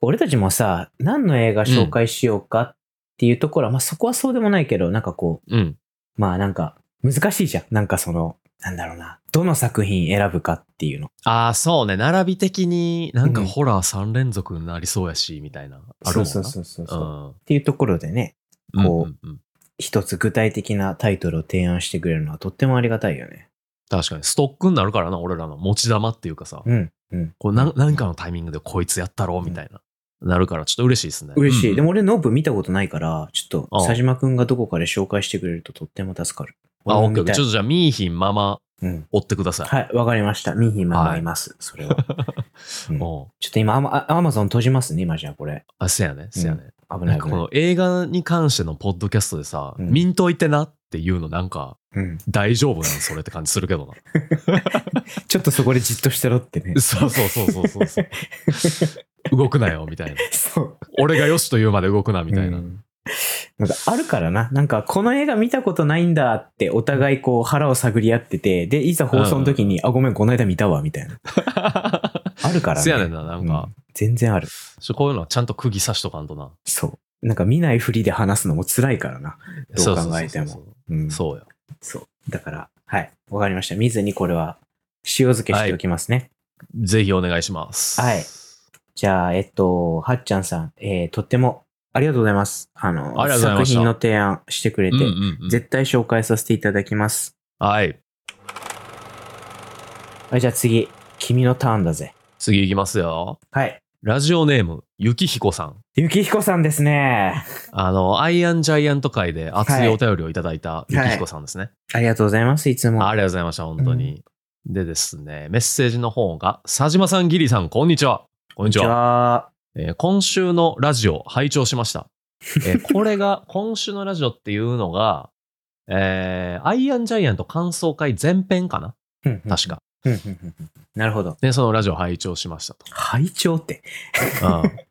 Speaker 2: 俺たちもさ、何の映画紹介しようかっていうところは、まあそこはそうでもないけど、なんかこう、
Speaker 1: うん。
Speaker 2: まあなんか難しいじゃん。なんかその、なんだろうな。どの作品選ぶかっていうの。
Speaker 1: ああ、そうね。並び的になんか
Speaker 2: うん
Speaker 1: ホラー3連続になりそうやし、みたいな。あるもんな。
Speaker 2: そうそうそうそうう。
Speaker 1: ん
Speaker 2: っていうところでね、こう
Speaker 1: うんうんうん
Speaker 2: 一つ具体的なタイトルを提案してくれるのはとってもありがたいよね。
Speaker 1: 確かに。ストックになるからな、俺らの持ち玉っていうかさ。
Speaker 2: うん。うん。
Speaker 1: こうなん何かのタイミングでこいつやったろうみたいな。なるから、ちょっと嬉しいですね。
Speaker 2: 嬉しい。
Speaker 1: うん
Speaker 2: でも俺ノープ見たことないから、ちょっと
Speaker 1: ああ
Speaker 2: 佐島くんがどこかで紹介してくれるととっても助かる。
Speaker 1: あ、オッケーオッケー。ちょっとじゃあ、ミーヒンまま
Speaker 2: うん。
Speaker 1: 追ってください。
Speaker 2: はい、わかりました。ミーヒーママいます。それは。うんちょっと今アマ、アマゾン閉じますね、今じゃあこれ。
Speaker 1: あ、せやね、せやね。
Speaker 2: 危ない危ない
Speaker 1: この。映画に関してのポッドキャストでさ、
Speaker 2: うん
Speaker 1: 見んといてなっていうのなんか
Speaker 2: うん。
Speaker 1: 大丈夫なんそれって感じするけどな。
Speaker 2: ちょっとそこでじっとしてろってね。
Speaker 1: そうそうそうそうそう。動くなよ、みたいな。俺がよしと言うまで動くな、みたいな。
Speaker 2: う んなんかあるからな。なんかこの映画見たことないんだってお互いこう腹を探り合ってて、で、いざ放送の時に、あ、ごめん、この間見たわ、みたいな。あるからね。
Speaker 1: せやねんな、なんか、
Speaker 2: うん全然ある。
Speaker 1: ちょこういうのはちゃんと釘刺しとかんとな。
Speaker 2: そう。なんか見ないふりで話すのも辛いからな。どう考えても
Speaker 1: そうそうそうそう
Speaker 2: うん。
Speaker 1: そうよ。
Speaker 2: そう。だから、はい。わかりました。見ずにこれは塩漬けしておきますね。
Speaker 1: ぜひお願いします。
Speaker 2: はいじゃあ、えっと、はっちゃんさん、えー、とってもありがとうございます。あの、
Speaker 1: あ
Speaker 2: 作品の提案してくれて、
Speaker 1: うんうんうん
Speaker 2: 絶対紹介させていただきます。
Speaker 1: はい。
Speaker 2: はい、じゃあ次、君のターンだぜ。
Speaker 1: 次いきますよ。
Speaker 2: はい。
Speaker 1: ラジオネーム、ゆきひこさん。
Speaker 2: ゆきひこさんですね。
Speaker 1: あの、アイアンジャイアント会で熱いお便りをいただいたゆきひこさんですね。
Speaker 2: ありがとうございます、いつも。
Speaker 1: ありがとうございました、本当に。でですね、メッセージの方が、佐島さん、ギリさん、こんにちは。こんにち
Speaker 2: じ
Speaker 1: は。えー今週のラジオ、拝聴しました。えーこれが、今週のラジオっていうのが、えーアイアンジャイアント感想会前編かな？確。か。
Speaker 2: なるほど。
Speaker 1: で、そのラジオ拝聴しましたと。
Speaker 2: 拝聴って。
Speaker 1: うん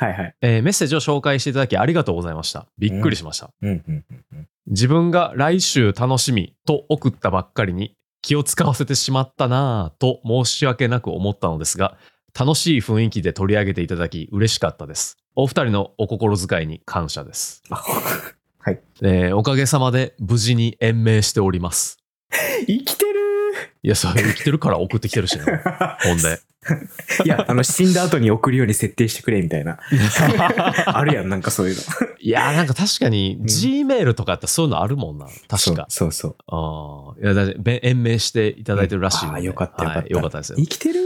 Speaker 2: はいはい。
Speaker 1: えーメッセージを紹介していただきありがとうございました。びっくりしました。自分が来週楽しみと送ったばっかりに気を使わせてしまったなぁと申し訳なく思ったのですが、楽しい雰囲気で取り上げていただき嬉しかったです。お二人のお心遣いに感謝です。
Speaker 2: あ はい。
Speaker 1: えーおかげさまで無事に延命しております。
Speaker 2: 生きてる
Speaker 1: いや、それ生きてるから送ってきてるしね。ほんで。
Speaker 2: いや、あの、死んだ後に送るように設定してくれみたいな。あるやん、なんかそういうの。
Speaker 1: いや、なんか確かに
Speaker 2: うん
Speaker 1: Gmail とかってそういうのあるもんな。確か。
Speaker 2: そうそうそう。
Speaker 1: ああ。いや、だってべ延命していただいてるらしいので、
Speaker 2: うんあーよかったよかった
Speaker 1: はいよかったですよ。
Speaker 2: 生きてる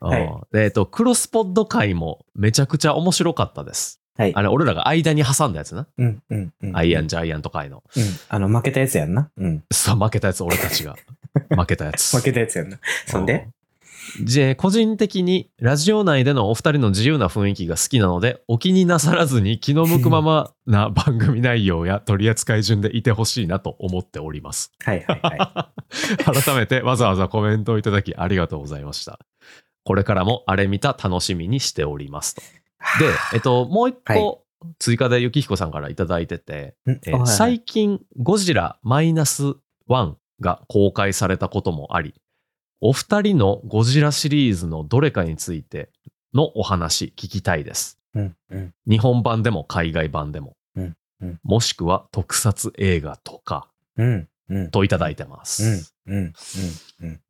Speaker 2: はい
Speaker 1: えっと、クロスポッド会もめちゃくちゃ面白かったです。
Speaker 2: はい
Speaker 1: あれ、俺らが間に挟んだやつな。
Speaker 2: うんうんうん。
Speaker 1: アイアンジャイアント会の。
Speaker 2: うん。あの、負けたやつやんな。うん。
Speaker 1: そう、負けたやつ、俺たちが。負けたやつ。
Speaker 2: 負けたやつやんな。そんで？
Speaker 1: うんじ個人的にラジオ内でのお二人の自由な雰囲気が好きなので、お気になさらずに気の向くままな番組内容や取り扱い順でいてほしいなと思っております。
Speaker 2: はいはいはい。
Speaker 1: 改めてわざわざコメントをいただきありがとうございました。これからもあれ見た楽しみにしておりますと。で、えっと、もう一
Speaker 2: はい
Speaker 1: 個追加でゆきひこさんからいただいてて、
Speaker 2: いはい
Speaker 1: 最近ゴジラマイナス1が公開されたこともあり、お二人のゴジラシリーズのどれかについてのお話聞きたいです。
Speaker 2: うんうん。
Speaker 1: 日本版でも海外版でも。
Speaker 2: うんうん
Speaker 1: もしくは特撮映画とか
Speaker 2: うんうん。
Speaker 1: といただいてます。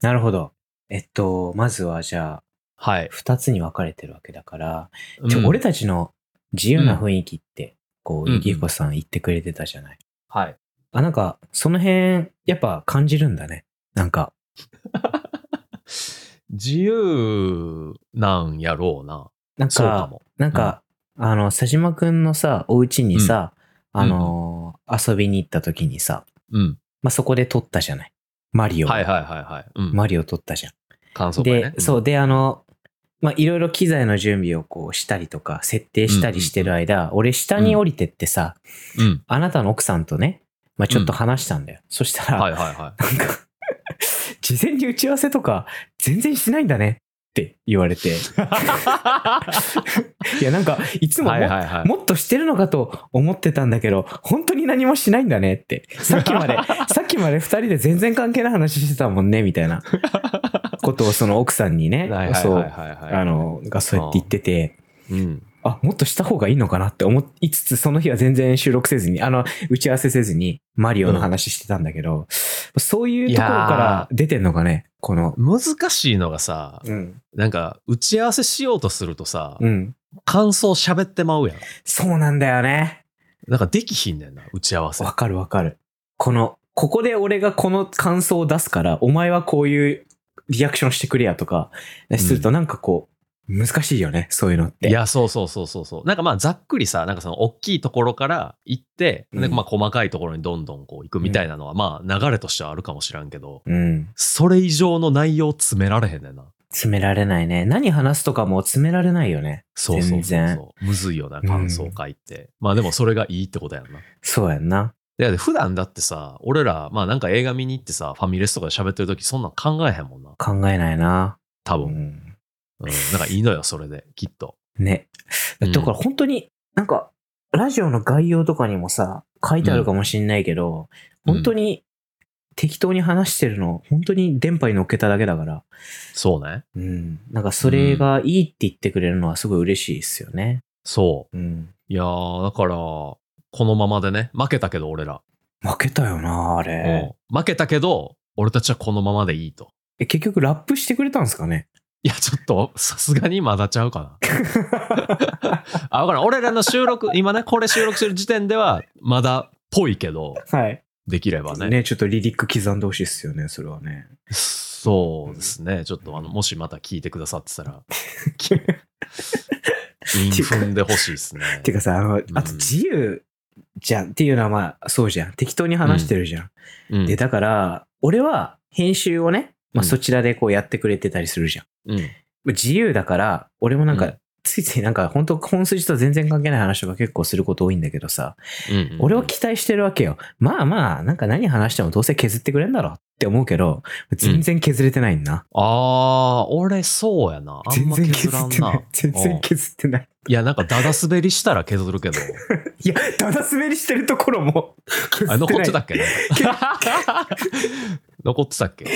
Speaker 2: なるほど。えっと、まずはじゃあ、
Speaker 1: はい。
Speaker 2: 二つに分かれてるわけだから、
Speaker 1: うん
Speaker 2: ちょ俺たちの自由な雰囲気って、こう、
Speaker 1: うん
Speaker 2: ゆきひこさん言ってくれてたじゃない。
Speaker 1: はい。
Speaker 2: あ、なんか、その辺、やっぱ感じるんだね。なんか、
Speaker 1: 自由なんやろうな。
Speaker 2: なんか、
Speaker 1: そうかも。
Speaker 2: なんか、あの、佐島くんのさ、お家にさ、
Speaker 1: うん
Speaker 2: あのー遊びに行った時にさ、
Speaker 1: うん。
Speaker 2: まあ、そこで撮ったじゃない。マリオ。
Speaker 1: はいはいはいはい。うん。
Speaker 2: マリオ撮ったじゃん。
Speaker 1: 感想会ね
Speaker 2: で、。そう、で、あの、まあ、いろいろ機材の準備をこうしたりとか、設定したりしてる間、俺下に降りてってさ、
Speaker 1: うん。
Speaker 2: あなたの奥さんとね、まあ、ちょっと話したんだよ。そしたら、
Speaker 1: はいはいは
Speaker 2: なんか、事前に打ち合わせとか全然しないんだねって言われて。いや、なんか、いつ
Speaker 1: い。
Speaker 2: もも,、
Speaker 1: はいはいはい。
Speaker 2: もっとしてるのかと思ってたんだけど、本当に何もしないんだねって。さっきまで、さっきまで二人で全然関係ない話してたもんね、みたいなことをその奥さんにね、そう。あの、がそうやって言ってて、
Speaker 1: うん。
Speaker 2: あ、もっとした方がいいのかなって思いつつ、その日は全然収録せずに、あの、打ち合わせせずに、マリオの話してたんだけど、そういうところから出てんのかね、この、
Speaker 1: 難しいのがさ、
Speaker 2: うん、
Speaker 1: なんか、打ち合わせしようとするとさ、
Speaker 2: うん。
Speaker 1: 感想喋ってまうやん。
Speaker 2: そうなんだよね。
Speaker 1: なんかできひんねんな、打ち合わせ。
Speaker 2: わかるわかる。この、ここで俺がこの感想を出すから、お前はこういうリアクションしてくれやとか、するとなんかこう、難しいよね、そういうのって。
Speaker 1: いや、そうそうそうそうそう。なんかまあざっくりさ、なんかその大きいところから行って、
Speaker 2: うん
Speaker 1: なんかまあ細かいところにどんどんこう行くみたいなのは、まあ流れとしてはあるかもしらんけど、
Speaker 2: うん。
Speaker 1: それ以上の内容詰められへんねんな。
Speaker 2: 詰められないね。何話すとかも詰められないよね。
Speaker 1: そうそうそう。むずいよな、感想会って。まあでもそれがいいってことやんな。
Speaker 2: そうやんな。
Speaker 1: いや、で普段だってさ、俺ら、まあなんか映画見に行ってさ、ファミレスとかで喋ってる時そんなん考えへんもんな。
Speaker 2: 考えないな。
Speaker 1: 多分。
Speaker 2: うん。
Speaker 1: うん。なんかいいのよ、それで、きっと。
Speaker 2: ね。
Speaker 1: うん
Speaker 2: だから本当に、なんか、ラジオの概要とかにもさ、書いてあるかもしんないけど、
Speaker 1: うん
Speaker 2: 本当に適当に話してるの、本当に電波に乗っけただけだから、
Speaker 1: そうね。
Speaker 2: うん。なんかそれがいいって言ってくれるのはすごい嬉しいですよね。
Speaker 1: そう。
Speaker 2: うん。
Speaker 1: いやー、だから、このままでね、負けたけど俺ら。
Speaker 2: 負けたよな、あれ。
Speaker 1: うん負けたけど、俺たちはこのままでいいと。
Speaker 2: え、結局ラップしてくれたんですかね？
Speaker 1: いや、ちょっと、さすがにまだちゃうかな。あ、わからん。俺らの収録、今ね、これ収録してる時点では、まだっぽいけど、
Speaker 2: はい。
Speaker 1: できればね。
Speaker 2: ね、ちょっとリリック刻んでほしいっすよね、それはね。
Speaker 1: そうですね。ちょっと、あの、もしまた聞いてくださってたら、韻踏んでほしいですね。
Speaker 2: てかさ、あの、あと
Speaker 1: うん
Speaker 2: 自由じゃんっていうのはまあ、そうじゃん。適当に話してるじゃん。
Speaker 1: うん
Speaker 2: で、だから、俺は編集をね、まあ
Speaker 1: うん
Speaker 2: そちらでこうやってくれてたりするじゃん。
Speaker 1: うん。
Speaker 2: 自由だから、俺もなんか
Speaker 1: うん、
Speaker 2: ついついなんか本当本筋と全然関係ない話とか結構すること多いんだけどさ、
Speaker 1: うん
Speaker 2: 俺は期待してるわけよ。まあまあ、なんか何話してもどうせ削ってくれんだろうって思うけど、全然削れてないんだ。
Speaker 1: あー、俺そうやな。
Speaker 2: 全然
Speaker 1: 削
Speaker 2: ってない。。全然削ってない。
Speaker 1: いや、なんかダダ滑りしたら削るけど。
Speaker 2: いや、ただ滑りしてるところも削ってない。
Speaker 1: あ、残ってたっけ？なんか 残ってたっけ？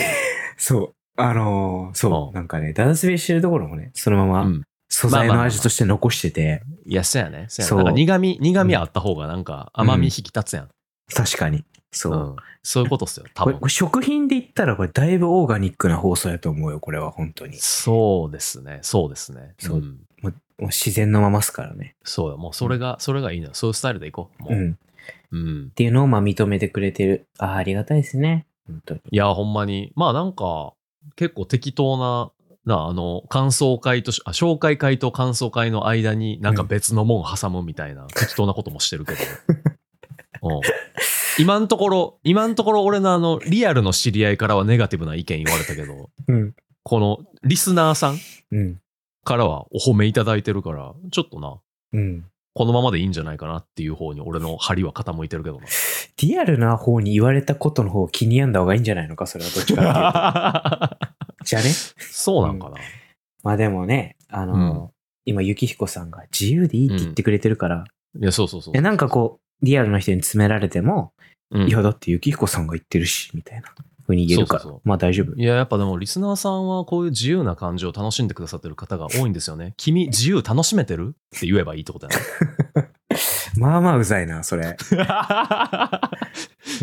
Speaker 2: そう。あのーそうう。
Speaker 1: ん
Speaker 2: なんかね、だだ滑りしてるところもね、そのまま
Speaker 1: うん。
Speaker 2: 素材の味として残してて、
Speaker 1: いや、そうやね。そうやね。
Speaker 2: そう
Speaker 1: なんか苦味、苦味あった方がなんか甘み引き立つやん。
Speaker 2: 確かに。そう。
Speaker 1: うん。そういうことっすよ、多分
Speaker 2: これこ。れ食品で言ったらこれだいぶオーガニックな放送やと思うよ、これは本当に。
Speaker 1: そうですね。そうですね。
Speaker 2: そうんもうもう自然のままっすからね。
Speaker 1: そうよ。もうそれが、それがいいのよ。そういうスタイルでいこう。もう。
Speaker 2: うん。っ
Speaker 1: うん。
Speaker 2: ていうのをまあ認めてくれてる。ああ、ありがたいですね。本当に。
Speaker 1: いや、ほんまに。まあなんか、結構適当な、な、あの、感想会とし、あ、紹介会と感想会の間になんか別のもん挟むみたいな、適当なこともしてるけど。うん今のところ、今のところ俺のあの、リアルの知り合いからはネガティブな意見言われたけど、
Speaker 2: うん。
Speaker 1: このリスナーさん
Speaker 2: うん。
Speaker 1: からはお褒めいただいてるから、ちょっとな、
Speaker 2: うん。
Speaker 1: このままでいいんじゃないかなっていう方に俺の針は傾いてるけどな。
Speaker 2: リアルな方に言われたことの方を気に病んだ方がいいんじゃないのか、それはどっちかっていうと。じゃあね。
Speaker 1: そうなんかな。
Speaker 2: まあでもね、あの、
Speaker 1: うん
Speaker 2: 今、ゆきひこさんが自由でいいって言ってくれてるから、
Speaker 1: いや、そうそうそう。
Speaker 2: でなんかこう、リアルな人に詰められても、
Speaker 1: うん、
Speaker 2: いや、だってゆきひこさんが言ってるし、みたいな風に言えるから、
Speaker 1: そうそうそう
Speaker 2: まあ大丈夫。
Speaker 1: いや、やっぱでもリスナーさんはこういう自由な感情を楽しんでくださってる方が多いんですよね。君、自由楽しめてるって言えばいいってことや
Speaker 2: まあまあうざいな、それ。
Speaker 1: な。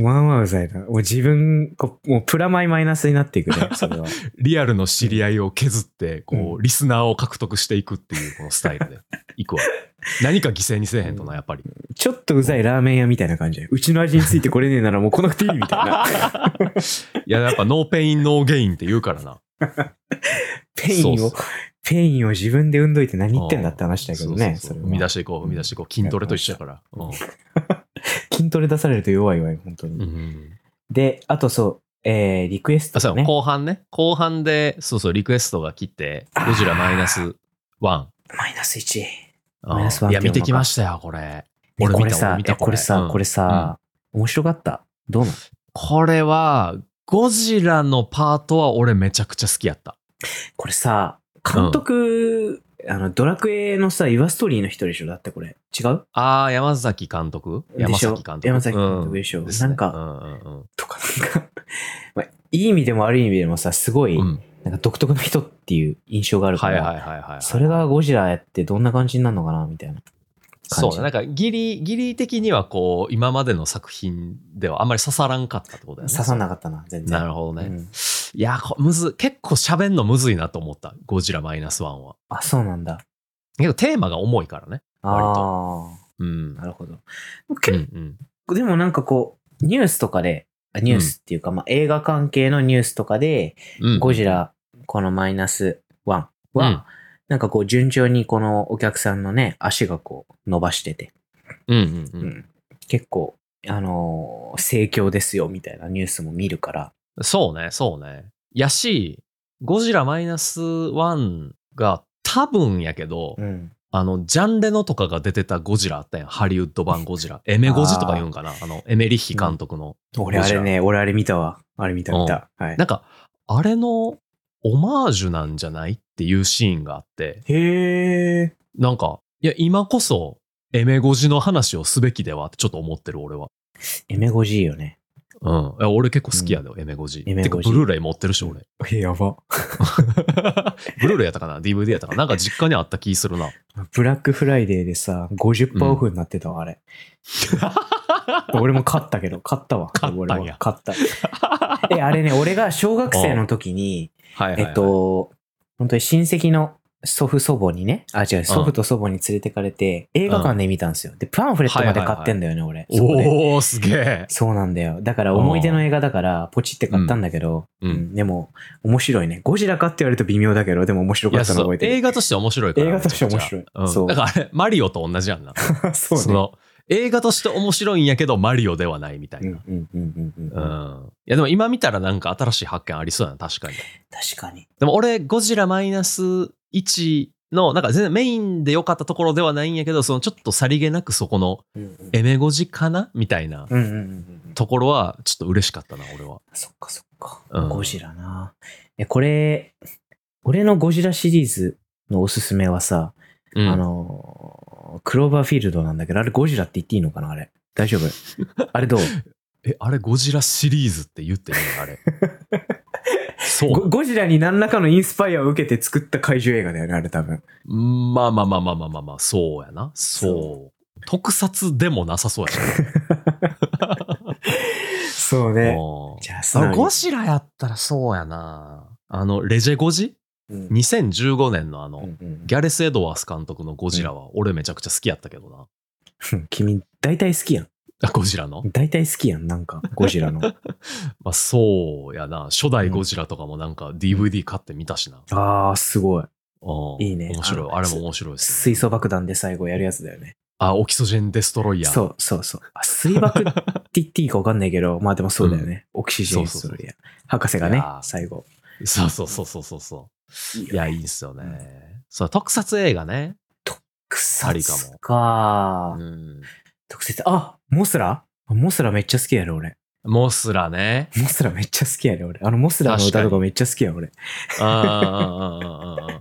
Speaker 2: まあまあうざいな。もう自分、もうプラマイマイナスになっていくね、それは。
Speaker 1: リアルの知り合いを削って、こ
Speaker 2: う
Speaker 1: う、リスナーを獲得していくっていうこのスタイルでいくわ。何か犠牲にせえへんとな、やっぱり。
Speaker 2: ちょっとうざいラーメン屋みたいな感じで。うちの味についてこれねえならもう来なくていいみたいな。
Speaker 1: いや、やっぱ No pain, no gain って言うからな。
Speaker 2: pain を pain を自分で生んどいて何言ってんだって話だけどね。
Speaker 1: そうそうそう生み出していこう、生み出していこう。筋トレと一緒やから。うん
Speaker 2: 筋トレ出されると弱いわよ、本当に。
Speaker 1: うん
Speaker 2: で、あとそう、えー、リクエストね。
Speaker 1: 後半ね。後半で、そうそう、リクエストが来て、ゴジラマイナス1。
Speaker 2: マイナス1。
Speaker 1: うん
Speaker 2: マイナスワン
Speaker 1: いや、見てきましたよ、これ。
Speaker 2: え
Speaker 1: 俺見た、
Speaker 2: これさ
Speaker 1: 俺見、た、
Speaker 2: えこれさ、
Speaker 1: うん。
Speaker 2: これさ、面白かった？どうなの？
Speaker 1: これは、ゴジラのパートは俺めちゃくちゃ好きやった。
Speaker 2: これさ、監督、あの、ドラクエのさ、イワストーリーの人でしょ？だってこれ。違う？
Speaker 1: あー、山崎監督？山崎監督。
Speaker 2: 山崎監督でしょ。
Speaker 1: ですね。
Speaker 2: なんか
Speaker 1: うんうん。
Speaker 2: とかなんか、まあ、いい意味でも悪い意味でもさ、すごい、
Speaker 1: うん。うん
Speaker 2: なんか独特な人っていう印象があるから、
Speaker 1: はいはいはいはい。
Speaker 2: それがゴジラやってどんな感じになるのかなみたいな。
Speaker 1: そうね。なんか、ギリ、ギリ的にはこう、今までの作品ではあんまり刺さらんかったってことだよね。
Speaker 2: 刺さんなかったな、全然。
Speaker 1: なるほどね。
Speaker 2: うん
Speaker 1: いや、こむず、結構喋んのむずいなと思った。ゴジラマイナスワンは。
Speaker 2: あ、そうなんだ。
Speaker 1: けどテーマが重いからね。割
Speaker 2: あ
Speaker 1: うん
Speaker 2: あ、。なるほど。
Speaker 1: う
Speaker 2: け
Speaker 1: んうん。
Speaker 2: でもなんかこう、ニュースとかで、あニュースっていうか、まあ映画関係のニュースとかで、
Speaker 1: うん
Speaker 2: ゴジラ、このマイナス1は、
Speaker 1: うん
Speaker 2: なんかこう順調にこのお客さんのね、足がこう伸ばしてて、
Speaker 1: うんうんう。
Speaker 2: うんん結構、あのー盛況ですよみたいなニュースも見るから、
Speaker 1: そうね、そうね。やし、ゴジラマイナス1が多分やけど、
Speaker 2: うん。
Speaker 1: あの、ジャンレノとかが出てたゴジラあったやん。ハリウッド版ゴジラ。エメゴジとか言うんかな。あの、エメリッヒ監督の。
Speaker 2: 俺あれね、俺あれ見たわ。あれ見た見た。はい。
Speaker 1: なんか、あれのオマージュなんじゃないっていうシーンがあって、
Speaker 2: へえ。
Speaker 1: なんか、いや、今こそ、エメゴジの話をすべきではってちょっと思ってる、俺は。
Speaker 2: エメゴジーよね。
Speaker 1: うん。いや俺結構好きやで、エメゴジ。
Speaker 2: エメゴジ
Speaker 1: てか、ブルーレイ持ってるし、俺。
Speaker 2: え、やば。
Speaker 1: ブルーレイやったかな ?DVD やったかな？なんか実家にあった気するな。
Speaker 2: ブラックフライデーでさ、50%オフになってたわ、あれ。俺も勝ったけど、勝ったわ。
Speaker 1: 勝ったんや
Speaker 2: 俺は勝った。え、あれね、俺が小学生の時に、
Speaker 1: はいはい、はい。
Speaker 2: えっ、と、本当に親戚の祖父祖母にね、あ、違う、祖父と祖母に連れてかれて、映画館で見たんですよ。で、パンフレットまで買ってんだよね、俺。
Speaker 1: おー、すげえ。
Speaker 2: そうなんだよ。だから思い出の映画だから、ポチって買ったんだけど、
Speaker 1: うん
Speaker 2: うんでも、面白いね。ゴジラかって言われると微妙だけど、でも面白かったの覚えてる。
Speaker 1: 映画として面白いから。
Speaker 2: 映画として面白い。そう
Speaker 1: だからあれ、マリオと同じやんな。
Speaker 2: そうね。
Speaker 1: その、映画として面白いんやけど、マリオではないみたいな。
Speaker 2: うん。
Speaker 1: いや、でも今見たらなんか新しい発見ありそうやな、確かに。
Speaker 2: 確かに。
Speaker 1: でも俺、ゴジラマイナス1の、なんか全然メインで良かったところではないんやけど、そのちょっとさりげなくそこのエメゴジかなみたいな。ところは、ちょっと嬉しかったな、俺は。
Speaker 2: そっかそっか。
Speaker 1: うん
Speaker 2: ゴジラな。え、これ、俺のゴジラシリーズのおすすめはさ、
Speaker 1: うん
Speaker 2: あの、クローバーフィールドなんだけど、あれゴジラって言っていいのかなあれ。大丈夫？あれどう？
Speaker 1: え、あれゴジラシリーズって言っていいの？あれ。そう
Speaker 2: ゴゴジラに何らかのインスパイアを受けて作った怪獣映画だよね、あれ多分。
Speaker 1: うんまあまあまあまあまあまあまあ、そうやな。そう。特撮でもなさそうやしね。
Speaker 2: そうね。
Speaker 1: うん
Speaker 2: じゃあ、
Speaker 1: ゴジラやったらそうやな。あの、レジェゴジ？
Speaker 2: うん、
Speaker 1: ?2015 年のあの、
Speaker 2: うんうん
Speaker 1: ギャレス・エドワース監督のゴジラは、俺めちゃくちゃ好きやったけどな。
Speaker 2: 君、大体好きやん。
Speaker 1: あゴジラの？
Speaker 2: 大体好きやん、なんか、ゴジラの。
Speaker 1: まあそうやな。初代ゴジラとかもなんか DVD 買ってみたしな。
Speaker 2: あー、すごい。
Speaker 1: うん
Speaker 2: いいね
Speaker 1: 面白い。
Speaker 2: あ
Speaker 1: れも面白いです、
Speaker 2: 水素爆弾で最後やるやつだよね。
Speaker 1: あ、オキソジェン・デストロイヤー。
Speaker 2: そうそうそう。あ水爆って言っていいか分かんないけど、まあでもそうだよね。オキシジェンストロイヤー。博士がね最後。
Speaker 1: そうそうそうそうそうそう。い,、や、いいんすよね。そう、特撮映画ね。特撮かも。
Speaker 2: か
Speaker 1: うん、
Speaker 2: 特撮、あ、モスラ？モスラめっちゃ好きやろ、俺。
Speaker 1: モスラね。
Speaker 2: モスラめっちゃ好きやろ、俺。あのモスラの歌とかめっちゃ好きや、俺。
Speaker 1: ああ、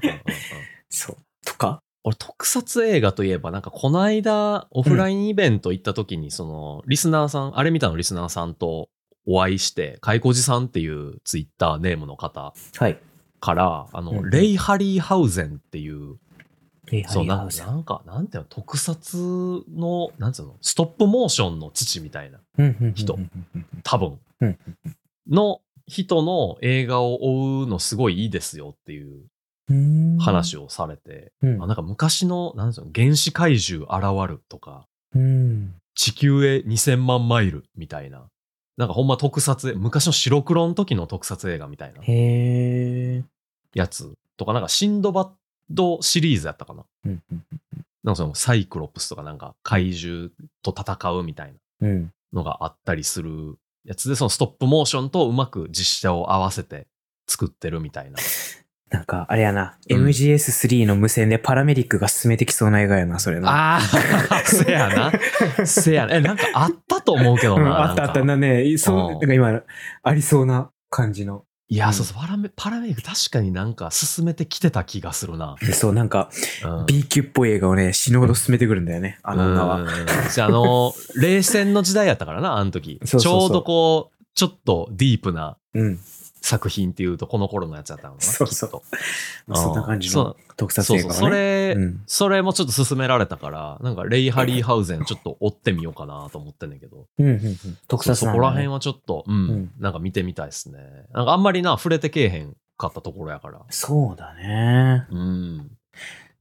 Speaker 2: そう。とか？
Speaker 1: 俺、特撮映画といえば、なんかこの間、オフラインイベント行った時に、その、リスナーさん、うん、あれ見たのリスナーさんとお会いして、かいこじさんっていうツイッターネームの方。
Speaker 2: はい。
Speaker 1: から、あの、
Speaker 2: うんうん。
Speaker 1: レイ・ハリーハウゼンっていう、そう、なんか、なんていうの、特撮の、なんていうの、ストップモーションの父みたいな、人。多分。
Speaker 2: うん、
Speaker 1: の人の映画を追うのすごいいいですよっていう
Speaker 2: うん。
Speaker 1: 話をされて、
Speaker 2: うん。
Speaker 1: あなんか昔の、なんていうの、原始怪獣現るとか、
Speaker 2: うん。
Speaker 1: 地球へ2000万マイルみたいな。なんかほんま特撮、昔の白黒の時の特撮映画みたいな。
Speaker 2: へー。
Speaker 1: やつとか、なんかシンドバッドシリーズやったかな。
Speaker 2: うんうん
Speaker 1: なんかそのサイクロプスとかなんか怪獣と戦うみたいな
Speaker 2: うん。
Speaker 1: のがあったりするやつで、そのストップモーションとうまく実写を合わせて作ってるみたいな。
Speaker 2: なんか、あれやな、
Speaker 1: うん
Speaker 2: MGS3 の無線でパラメディックが進めてきそうな映画やな、それな。
Speaker 1: ああ、せやな。せやな。え、なんかあったと思うけど
Speaker 2: うん
Speaker 1: な。
Speaker 2: あったあった。
Speaker 1: な
Speaker 2: ね、そう、
Speaker 1: うん
Speaker 2: なんか今、ありそうな感じの。
Speaker 1: いや、
Speaker 2: うん
Speaker 1: そうそう、パラメ、パラメディック確かになんか進めてきてた気がするな。
Speaker 2: でそう、なんか、
Speaker 1: うん
Speaker 2: B 級っぽい映画をね、死ぬほど進めてくるんだよね、あの女は。
Speaker 1: あ、あの、冷戦の時代やったからな、あの時。
Speaker 2: そうそうそう
Speaker 1: ちょうどこう、ちょっとディープな
Speaker 2: うん。
Speaker 1: 作品っていうと、この頃のやつやったのかな。
Speaker 2: そうそうそんな感じの
Speaker 1: そう
Speaker 2: 特撮
Speaker 1: そうそう。
Speaker 2: 映画をね。
Speaker 1: それ、
Speaker 2: うん
Speaker 1: それもちょっと勧められたから、なんか、レイ・ハリーハウゼンちょっと追ってみようかなと思ってんねんけど。
Speaker 2: うんうんうん。特撮
Speaker 1: そこら辺はちょっと、うん、
Speaker 2: うん
Speaker 1: なんか見てみたいですね。なんかあんまりな、触れてけえへんかったところやから。
Speaker 2: そうだね。
Speaker 1: うん。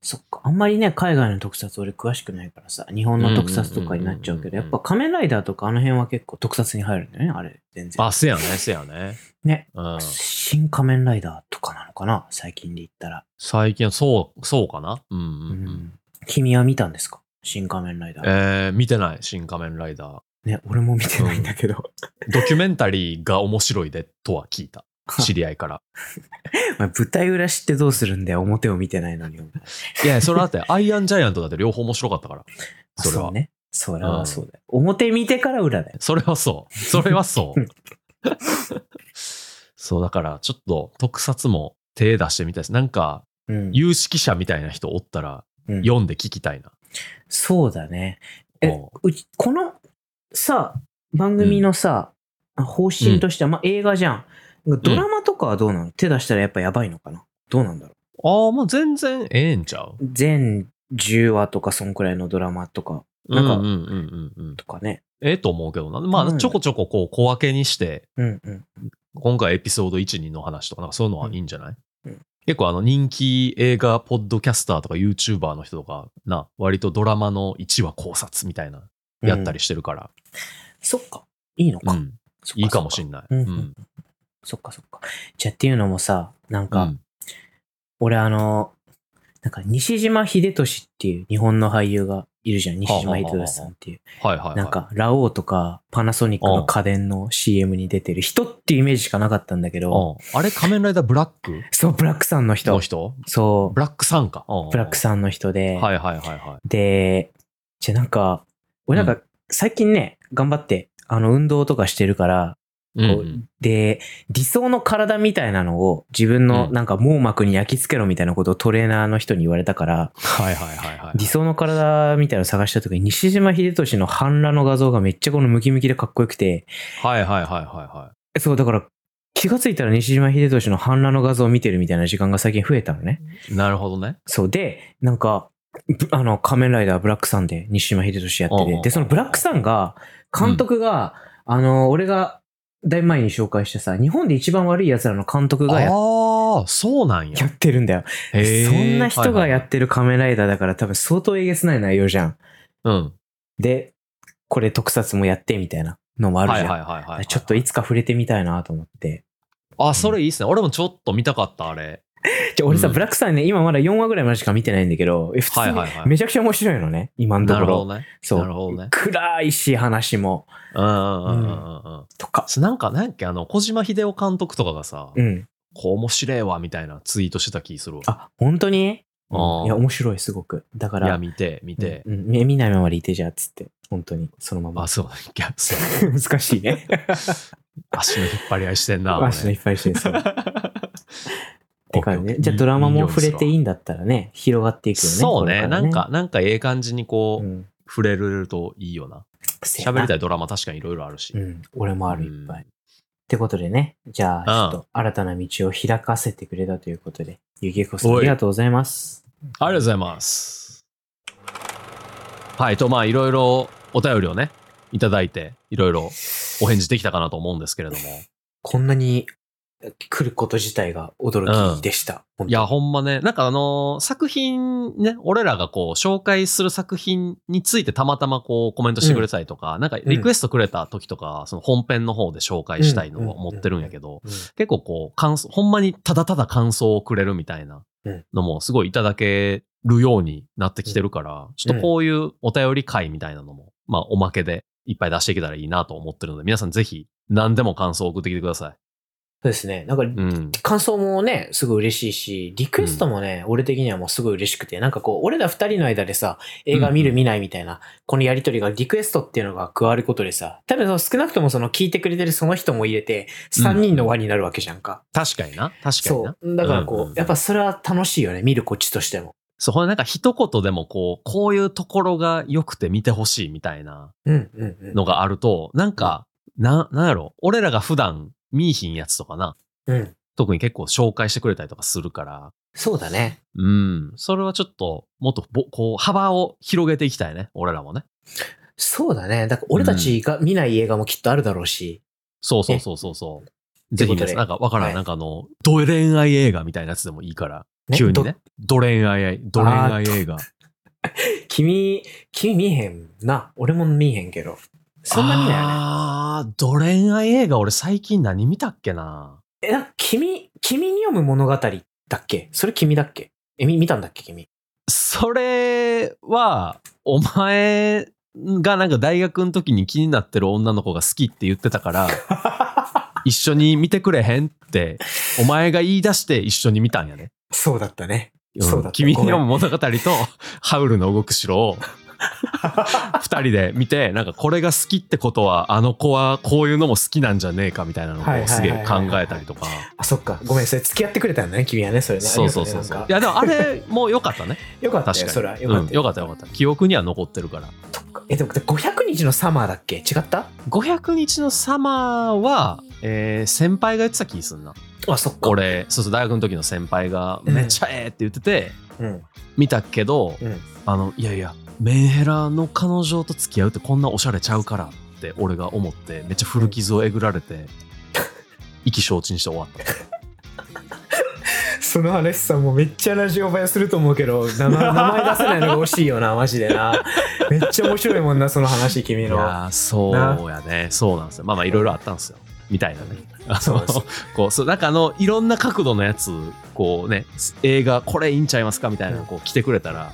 Speaker 2: そっか。あんまりね、海外の特撮俺詳しくないからさ、日本の特撮とかになっちゃうけど、
Speaker 1: うんうんうんうん
Speaker 2: やっぱ仮面ライダーとかあの辺は結構特撮に入るんだよね、あれ、全然。
Speaker 1: あ、せやね、せやね。
Speaker 2: ね。
Speaker 1: うん。
Speaker 2: 新仮面ライダーとかなのかな？最近で言ったら。
Speaker 1: 最近はそう、そうかな？うんうん、
Speaker 2: う
Speaker 1: うん。
Speaker 2: ん。君は見たんですか？新仮面ライダー。
Speaker 1: えー、見てない、新仮面ライダー。
Speaker 2: ね、俺も見てないんだけど。
Speaker 1: ドキュメンタリーが面白いで、とは聞いた。知り合いから。
Speaker 2: 舞台裏知ってどうするんだよ、表を見てないのに。
Speaker 1: いや、それだって、アイアンジャイアントだって両方面白かったから。それは。
Speaker 2: そうね。それはそうだよ。表見てから裏だよ。
Speaker 1: それはそう。それはそう。そう、だから、ちょっと特撮も手出してみたいです。なんか、
Speaker 2: うん。
Speaker 1: 有識者みたいな人おったら、
Speaker 2: うん
Speaker 1: 読んで聞きたいな。
Speaker 2: そうだね。え
Speaker 1: うん、
Speaker 2: うち、このさ、番組のさ、方針としては、まあ映画じゃん。ドラマとかはどうなの、手出したらやっぱやばいのかな？どうなんだろ
Speaker 1: ああ、まあ全然ええんちゃう？
Speaker 2: う全10話とかそんくらいのドラマとか、なんか
Speaker 1: うんうんうんうんうん。
Speaker 2: とかね。
Speaker 1: ええと思うけどな。まあ、
Speaker 2: うん
Speaker 1: ちょこちょここう小分けにして、
Speaker 2: うんうん。
Speaker 1: 今回エピソード1、2の話とか、なんかそういうのはいいんじゃない、
Speaker 2: うん
Speaker 1: 結構あの人気映画ポッドキャスターとか YouTuber の人とかな、割とドラマの1話考察みたいな、やったりしてるから、
Speaker 2: そっか。いいのか。
Speaker 1: いいかもしんない。
Speaker 2: うんうん
Speaker 1: うん。
Speaker 2: そっかそっか。じゃあっていうのもさ、なんか、
Speaker 1: うん
Speaker 2: 俺あの、なんか西島秀俊っていう日本の俳優がいるじゃん。西島秀俊さんっていう。
Speaker 1: はいはいはい。
Speaker 2: なんか、ラオウとかパナソニックの家電の CM に出てる人っていうイメージしかなかったんだけど、
Speaker 1: うん、あれ仮面ライダーブラック？
Speaker 2: そう、ブラックさんの
Speaker 1: の
Speaker 2: 人？
Speaker 1: 人
Speaker 2: そ
Speaker 1: ブラックさんか。
Speaker 2: う、ブラックさんの人で、
Speaker 1: はいはいはいは
Speaker 2: で、じゃあなんか、俺なんか最近ね、頑張って、あの、運動とかしてるから、
Speaker 1: い。うん
Speaker 2: で、理想の体みたいなのを自分の
Speaker 1: うん
Speaker 2: なんか網膜に焼き付けろみたいなことをトレーナーの人に言われたから、
Speaker 1: はいはいはいはい。
Speaker 2: 理想の体みたいなの探した時に西島秀俊の半裸の画像がめっちゃこのムキムキでかっこよくて、
Speaker 1: はいはいはいはいは
Speaker 2: そう、だから気がついたら西島秀俊の半裸の画像を見てるみたいな時間が最近増えたのね。
Speaker 1: い。なるほどね。
Speaker 2: そうで、なんか、ぶあの、仮面ライダーブラックさんで西島秀俊やって
Speaker 1: うんうんうん
Speaker 2: て、で、そのブラックさんが、監督が、あの、俺がだいぶ前に紹介したさ、日本で一番悪い奴らの監督がや
Speaker 1: ああ、そうなんや。
Speaker 2: やってるんだよ。そんな人がやってる仮面ライダーだから多分相当えげつない内容じゃん。
Speaker 1: うん。
Speaker 2: で、これ特撮もやってみたいなのもあるじゃん。
Speaker 1: はいはいはいはいはい。
Speaker 2: ちょっといつか触れてみたいなと思って。
Speaker 1: あ、それいいっすね。俺もちょっと見たかった、あれ。
Speaker 2: じゃあ俺さ、
Speaker 1: うん
Speaker 2: ブラックさんね、今まだ4話ぐらいまでしか見てないんだけど、え普通に
Speaker 1: はいはいはい
Speaker 2: めちゃくちゃ面白いのね、今のところ。
Speaker 1: なるほどね。
Speaker 2: そう。
Speaker 1: なるほどね。
Speaker 2: 暗いし、話も。
Speaker 1: うんうんうんうんうん。
Speaker 2: とか。
Speaker 1: なんか、なんやっけ、あの、小島秀夫監督とかがさ、
Speaker 2: うん。
Speaker 1: こう面白いわ、みたいなツイートしてた気するわ。
Speaker 2: あ、本当に？
Speaker 1: あー
Speaker 2: いや、面白い、すごく。だか
Speaker 1: いや、
Speaker 2: ら、
Speaker 1: 見て、見て。
Speaker 2: うん、うん見ないままでいてじゃあ、つって。本当に、そのまま
Speaker 1: あ、。そう。いや、そう。
Speaker 2: 難しいね。
Speaker 1: 足の引っ張り合いしてんな。
Speaker 2: 足のいっぱいしてる。そう。って感じね。じゃあドラマも触れていい
Speaker 1: い
Speaker 2: んだったらね、広がっていくよね。
Speaker 1: そうね。
Speaker 2: これら
Speaker 1: なんか、なんかええ感じにこう、
Speaker 2: うん。
Speaker 1: 触れるといいよな。喋りた
Speaker 2: い。
Speaker 1: いドラマ確かにいろいろあるし。
Speaker 2: うん。俺もある、いっぱい。
Speaker 1: うん
Speaker 2: ってことでね、じゃあ、ちょっと新たな道を開かせてくれたということで、ゆきこさんありがとうございます。
Speaker 1: ありがとうございます。はい、と、まあ、いろいろお便りをね、いただいて、いろいろお返事できたかなと思うんですけれども。
Speaker 2: こんなに来ること自体が驚きでした。本当
Speaker 1: いや、ほんまね、なんかあのー作品ね、俺らがこう、紹介する作品についてたまたまこう、コメントしてくれたりとか、なんかリクエストくれた時とか、その本編の方で紹介したいのを持ってるんやけど、
Speaker 2: うん
Speaker 1: 結構こう、感想、ほんまにただただ感想をくれるみたいな
Speaker 2: うん。
Speaker 1: のもすごいいただけるようになってきてるから、ちょっとこういうお便り会みたいなのも、まあおまけでいっぱい出していけたらいいなと思ってるので、皆さんぜひ何でも感想を送ってきてください。
Speaker 2: そうですね。なんか、
Speaker 1: うん。
Speaker 2: 感想もね、すごい嬉しいし、リクエストもね、俺的にはもうすごい嬉しくて、なんかこう、俺ら二人の間でさ、映画見る見ないみたいな、このやりとりがリクエストっていうのが加わることでさ、多分その少なくともその聞いてくれてるその人も入れて、三人の輪になるわけじゃんか。
Speaker 1: 確かにな。確かに
Speaker 2: そ
Speaker 1: な。
Speaker 2: う。だからこう、
Speaker 1: うんうん
Speaker 2: やっぱそれは楽しいよね、見るこっちとしても。
Speaker 1: そう、ほんでなんか一言でもこう、こういうところが良くて見てほしいみたいな
Speaker 2: うん、うん、うん。
Speaker 1: のがあると、なんか、な、なんやろ、俺らが普段見いひんやつとかな、
Speaker 2: うん。
Speaker 1: 特に結構紹介してくれたりとかするから、
Speaker 2: そうだね。
Speaker 1: うん、それはちょっと、もっとぼ、こう、幅を広げていきたいね、俺らもね。
Speaker 2: そうだね。だから俺たちが見ない映画もきっとあるだろうし。
Speaker 1: そうそうそうそうそう。ぜひ皆さん、
Speaker 2: ということで
Speaker 1: なんかわからん、
Speaker 2: はい
Speaker 1: なんかあの、ド恋愛映画みたいなやつでもいいから、急にね。ド恋愛、ド恋愛映画。
Speaker 2: 君、君見えへんな。俺も見えへんけど。そんな見ないよね。
Speaker 1: あー、ド恋愛映画俺最近何見たっけな？
Speaker 2: え、な君、君に読む物語だっけ？それ君だっけ？え、み見たんだっけ君？
Speaker 1: それは、お前がなんか大学の時に気になってる女の子が好きって言ってたから、一緒に見てくれへんって、お前が言い出して一緒に見たんやね。
Speaker 2: そうだったね。
Speaker 1: うん
Speaker 2: そうだった
Speaker 1: 君に読む物語と、ハウルの動く城を、二人で見て、なんかこれが好きってことは、あの子はこういうのも好きなんじゃねえかみたいなのをすげえ考えたりとか。
Speaker 2: あ、そっか。ごめん、それ付き合ってくれたんだね、君はね、それね。
Speaker 1: そうそうそうそう。いやでもあれも良かったね。
Speaker 2: よかった。それは。よかった
Speaker 1: うんよかったよかった。記憶には残ってるから。
Speaker 2: え、でも500日のサマーだっけ？違った
Speaker 1: ？500日のサマーは、えー先輩が言ってた気すんな。
Speaker 2: あ、そっか。
Speaker 1: 俺、そうそう、大学の時の先輩が、
Speaker 2: うん
Speaker 1: めっちゃええって言ってて、
Speaker 2: うん。
Speaker 1: 見たけど、
Speaker 2: うん。
Speaker 1: あの、いやいや、メンヘラの彼女と付き合うってこんなおしゃれちゃうからって俺が思って、めっちゃ古傷をえぐられて、意気消沈して終わった。
Speaker 2: その話さもうめっちゃラジオ映えすると思うけど名前 名前出せないのが惜しいよなマジでなめっちゃ面白いもんなその話君の
Speaker 1: いやーそうやね。そうなんですよ。まあまあいろいろあったんですよ。みたいなね。あのこう、そう、なんかあの、いろんな角度のやつ、こうね、映画、これいいんちゃいますか？みたいなのこう来てくれたら、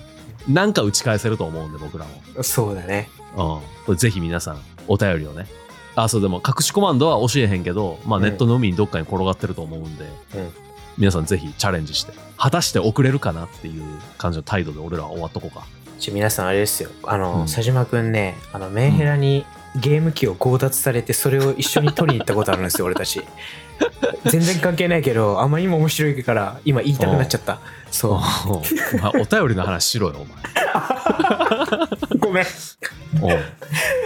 Speaker 1: なんか打ち返せると思うんで、僕らも。
Speaker 2: そうだね
Speaker 1: うん。ぜひ皆さん、お便りをね。あ、そう、でも、隠しコマンドは教えへんけど、まあ、
Speaker 2: うん
Speaker 1: ネットの海にどっかに転がってると思うんで、
Speaker 2: うん
Speaker 1: 皆さんぜひチャレンジして、果たして送れるかなっていう感じの態度で俺らは終わっとこうか。
Speaker 2: ちょ皆さんあれですよあの、
Speaker 1: うん
Speaker 2: 佐島くんねあのメンヘラにゲーム機を強奪されてそれを一緒に取りに行ったことあるんですよ俺たち 全然関係ないけどあまりにも面白いから今言いたくなっちゃったそう
Speaker 1: まあ、お便りの話しろよ、
Speaker 2: ごめん、
Speaker 1: お前。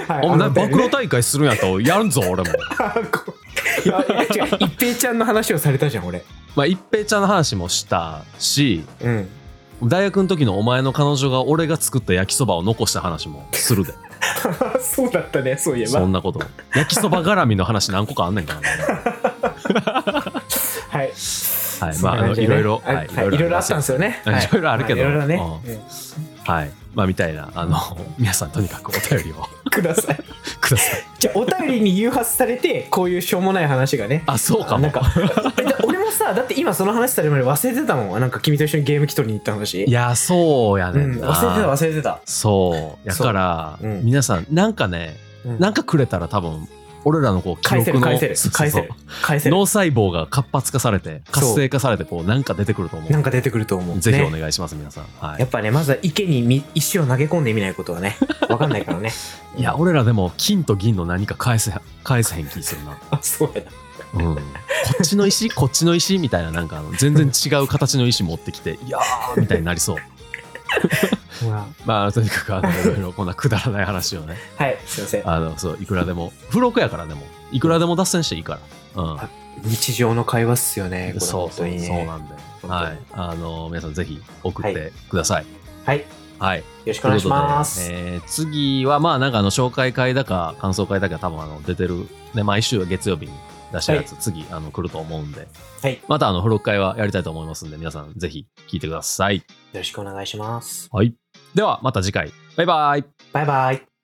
Speaker 2: はい、
Speaker 1: お前、暴露
Speaker 2: ね
Speaker 1: 大会するんやったらやるぞ、俺も。
Speaker 2: いやいや違う一平ちゃんの話をされたじゃん俺
Speaker 1: まあ、一平ちゃんの話もしたし、
Speaker 2: うん
Speaker 1: 大学の時のお前の彼女が俺が作った焼きそばを残した話もするで。
Speaker 2: そうだったねそういえば
Speaker 1: そんなこと。焼きそば絡みの話何個かあんねんからね。
Speaker 2: はい
Speaker 1: はい。まあ、あの、いろいろ、
Speaker 2: はいはいいろいろあったんですよね。
Speaker 1: い。ろいろあるけど。
Speaker 2: はいいろいろね、
Speaker 1: はい。まあ、みたいな、あの、皆さんとにかくお便りを。
Speaker 2: ください。
Speaker 1: ください。
Speaker 2: じゃあお便りに誘発されてこういうしょうもない話がね。
Speaker 1: あ、そうかも。
Speaker 2: なんか俺もさだって今その話されるまで忘れてたもん。なんか君と一緒にゲーム機取りに行った話。
Speaker 1: いや、そうや
Speaker 2: うん、
Speaker 1: ねんな。
Speaker 2: 忘れてた忘れてた。
Speaker 1: そう。やから、皆さん、なんかね、
Speaker 2: うん。
Speaker 1: なんかくれたら多分、俺らのこう、記
Speaker 2: 返せ
Speaker 1: 憶の、
Speaker 2: る返せる返せる返せる
Speaker 1: 脳細胞が活発化されて、活性化されて、こう、なんか出てくると思う。
Speaker 2: なんか出てくると思う
Speaker 1: ぜひお
Speaker 2: ね
Speaker 1: 願いします、皆さん。はい
Speaker 2: や。っぱねまずは池にみ石を投げ込んでみないことはね わかんないからね
Speaker 1: いや、俺らでも、金と銀の何か返せ、返せへん気するな。
Speaker 2: あそうやな
Speaker 1: うん。こっちの石、こっちの石？みたいな、なんか全然違う形の石持ってきて、いやーみたいになりそう。まあ、とにかく、あの、いろいろこんなくだらない話をね、
Speaker 2: はいすいません
Speaker 1: あの、そう、いくらでも、付録やからでも、いくらでも脱線していいから。うん。
Speaker 2: 日常の会話っすよねこれ
Speaker 1: そうそう、
Speaker 2: ね
Speaker 1: そうなんで。はい。あの、皆さんぜひ送ってください。
Speaker 2: はいよ
Speaker 1: はい。
Speaker 2: ろしくお願いします
Speaker 1: えー次は、まあ、なんかあの、紹介会だか、感想会だか、多分あの、出てる、ね、毎週月曜日に出したやつ、次、あの、来ると思うんで、
Speaker 2: はい
Speaker 1: またあの、付録会はやりたいと思いますんで、皆さんぜひ聞いてください。
Speaker 2: よろしくお願いします
Speaker 1: はい。では、また次回。バイバイ。
Speaker 2: バイバイ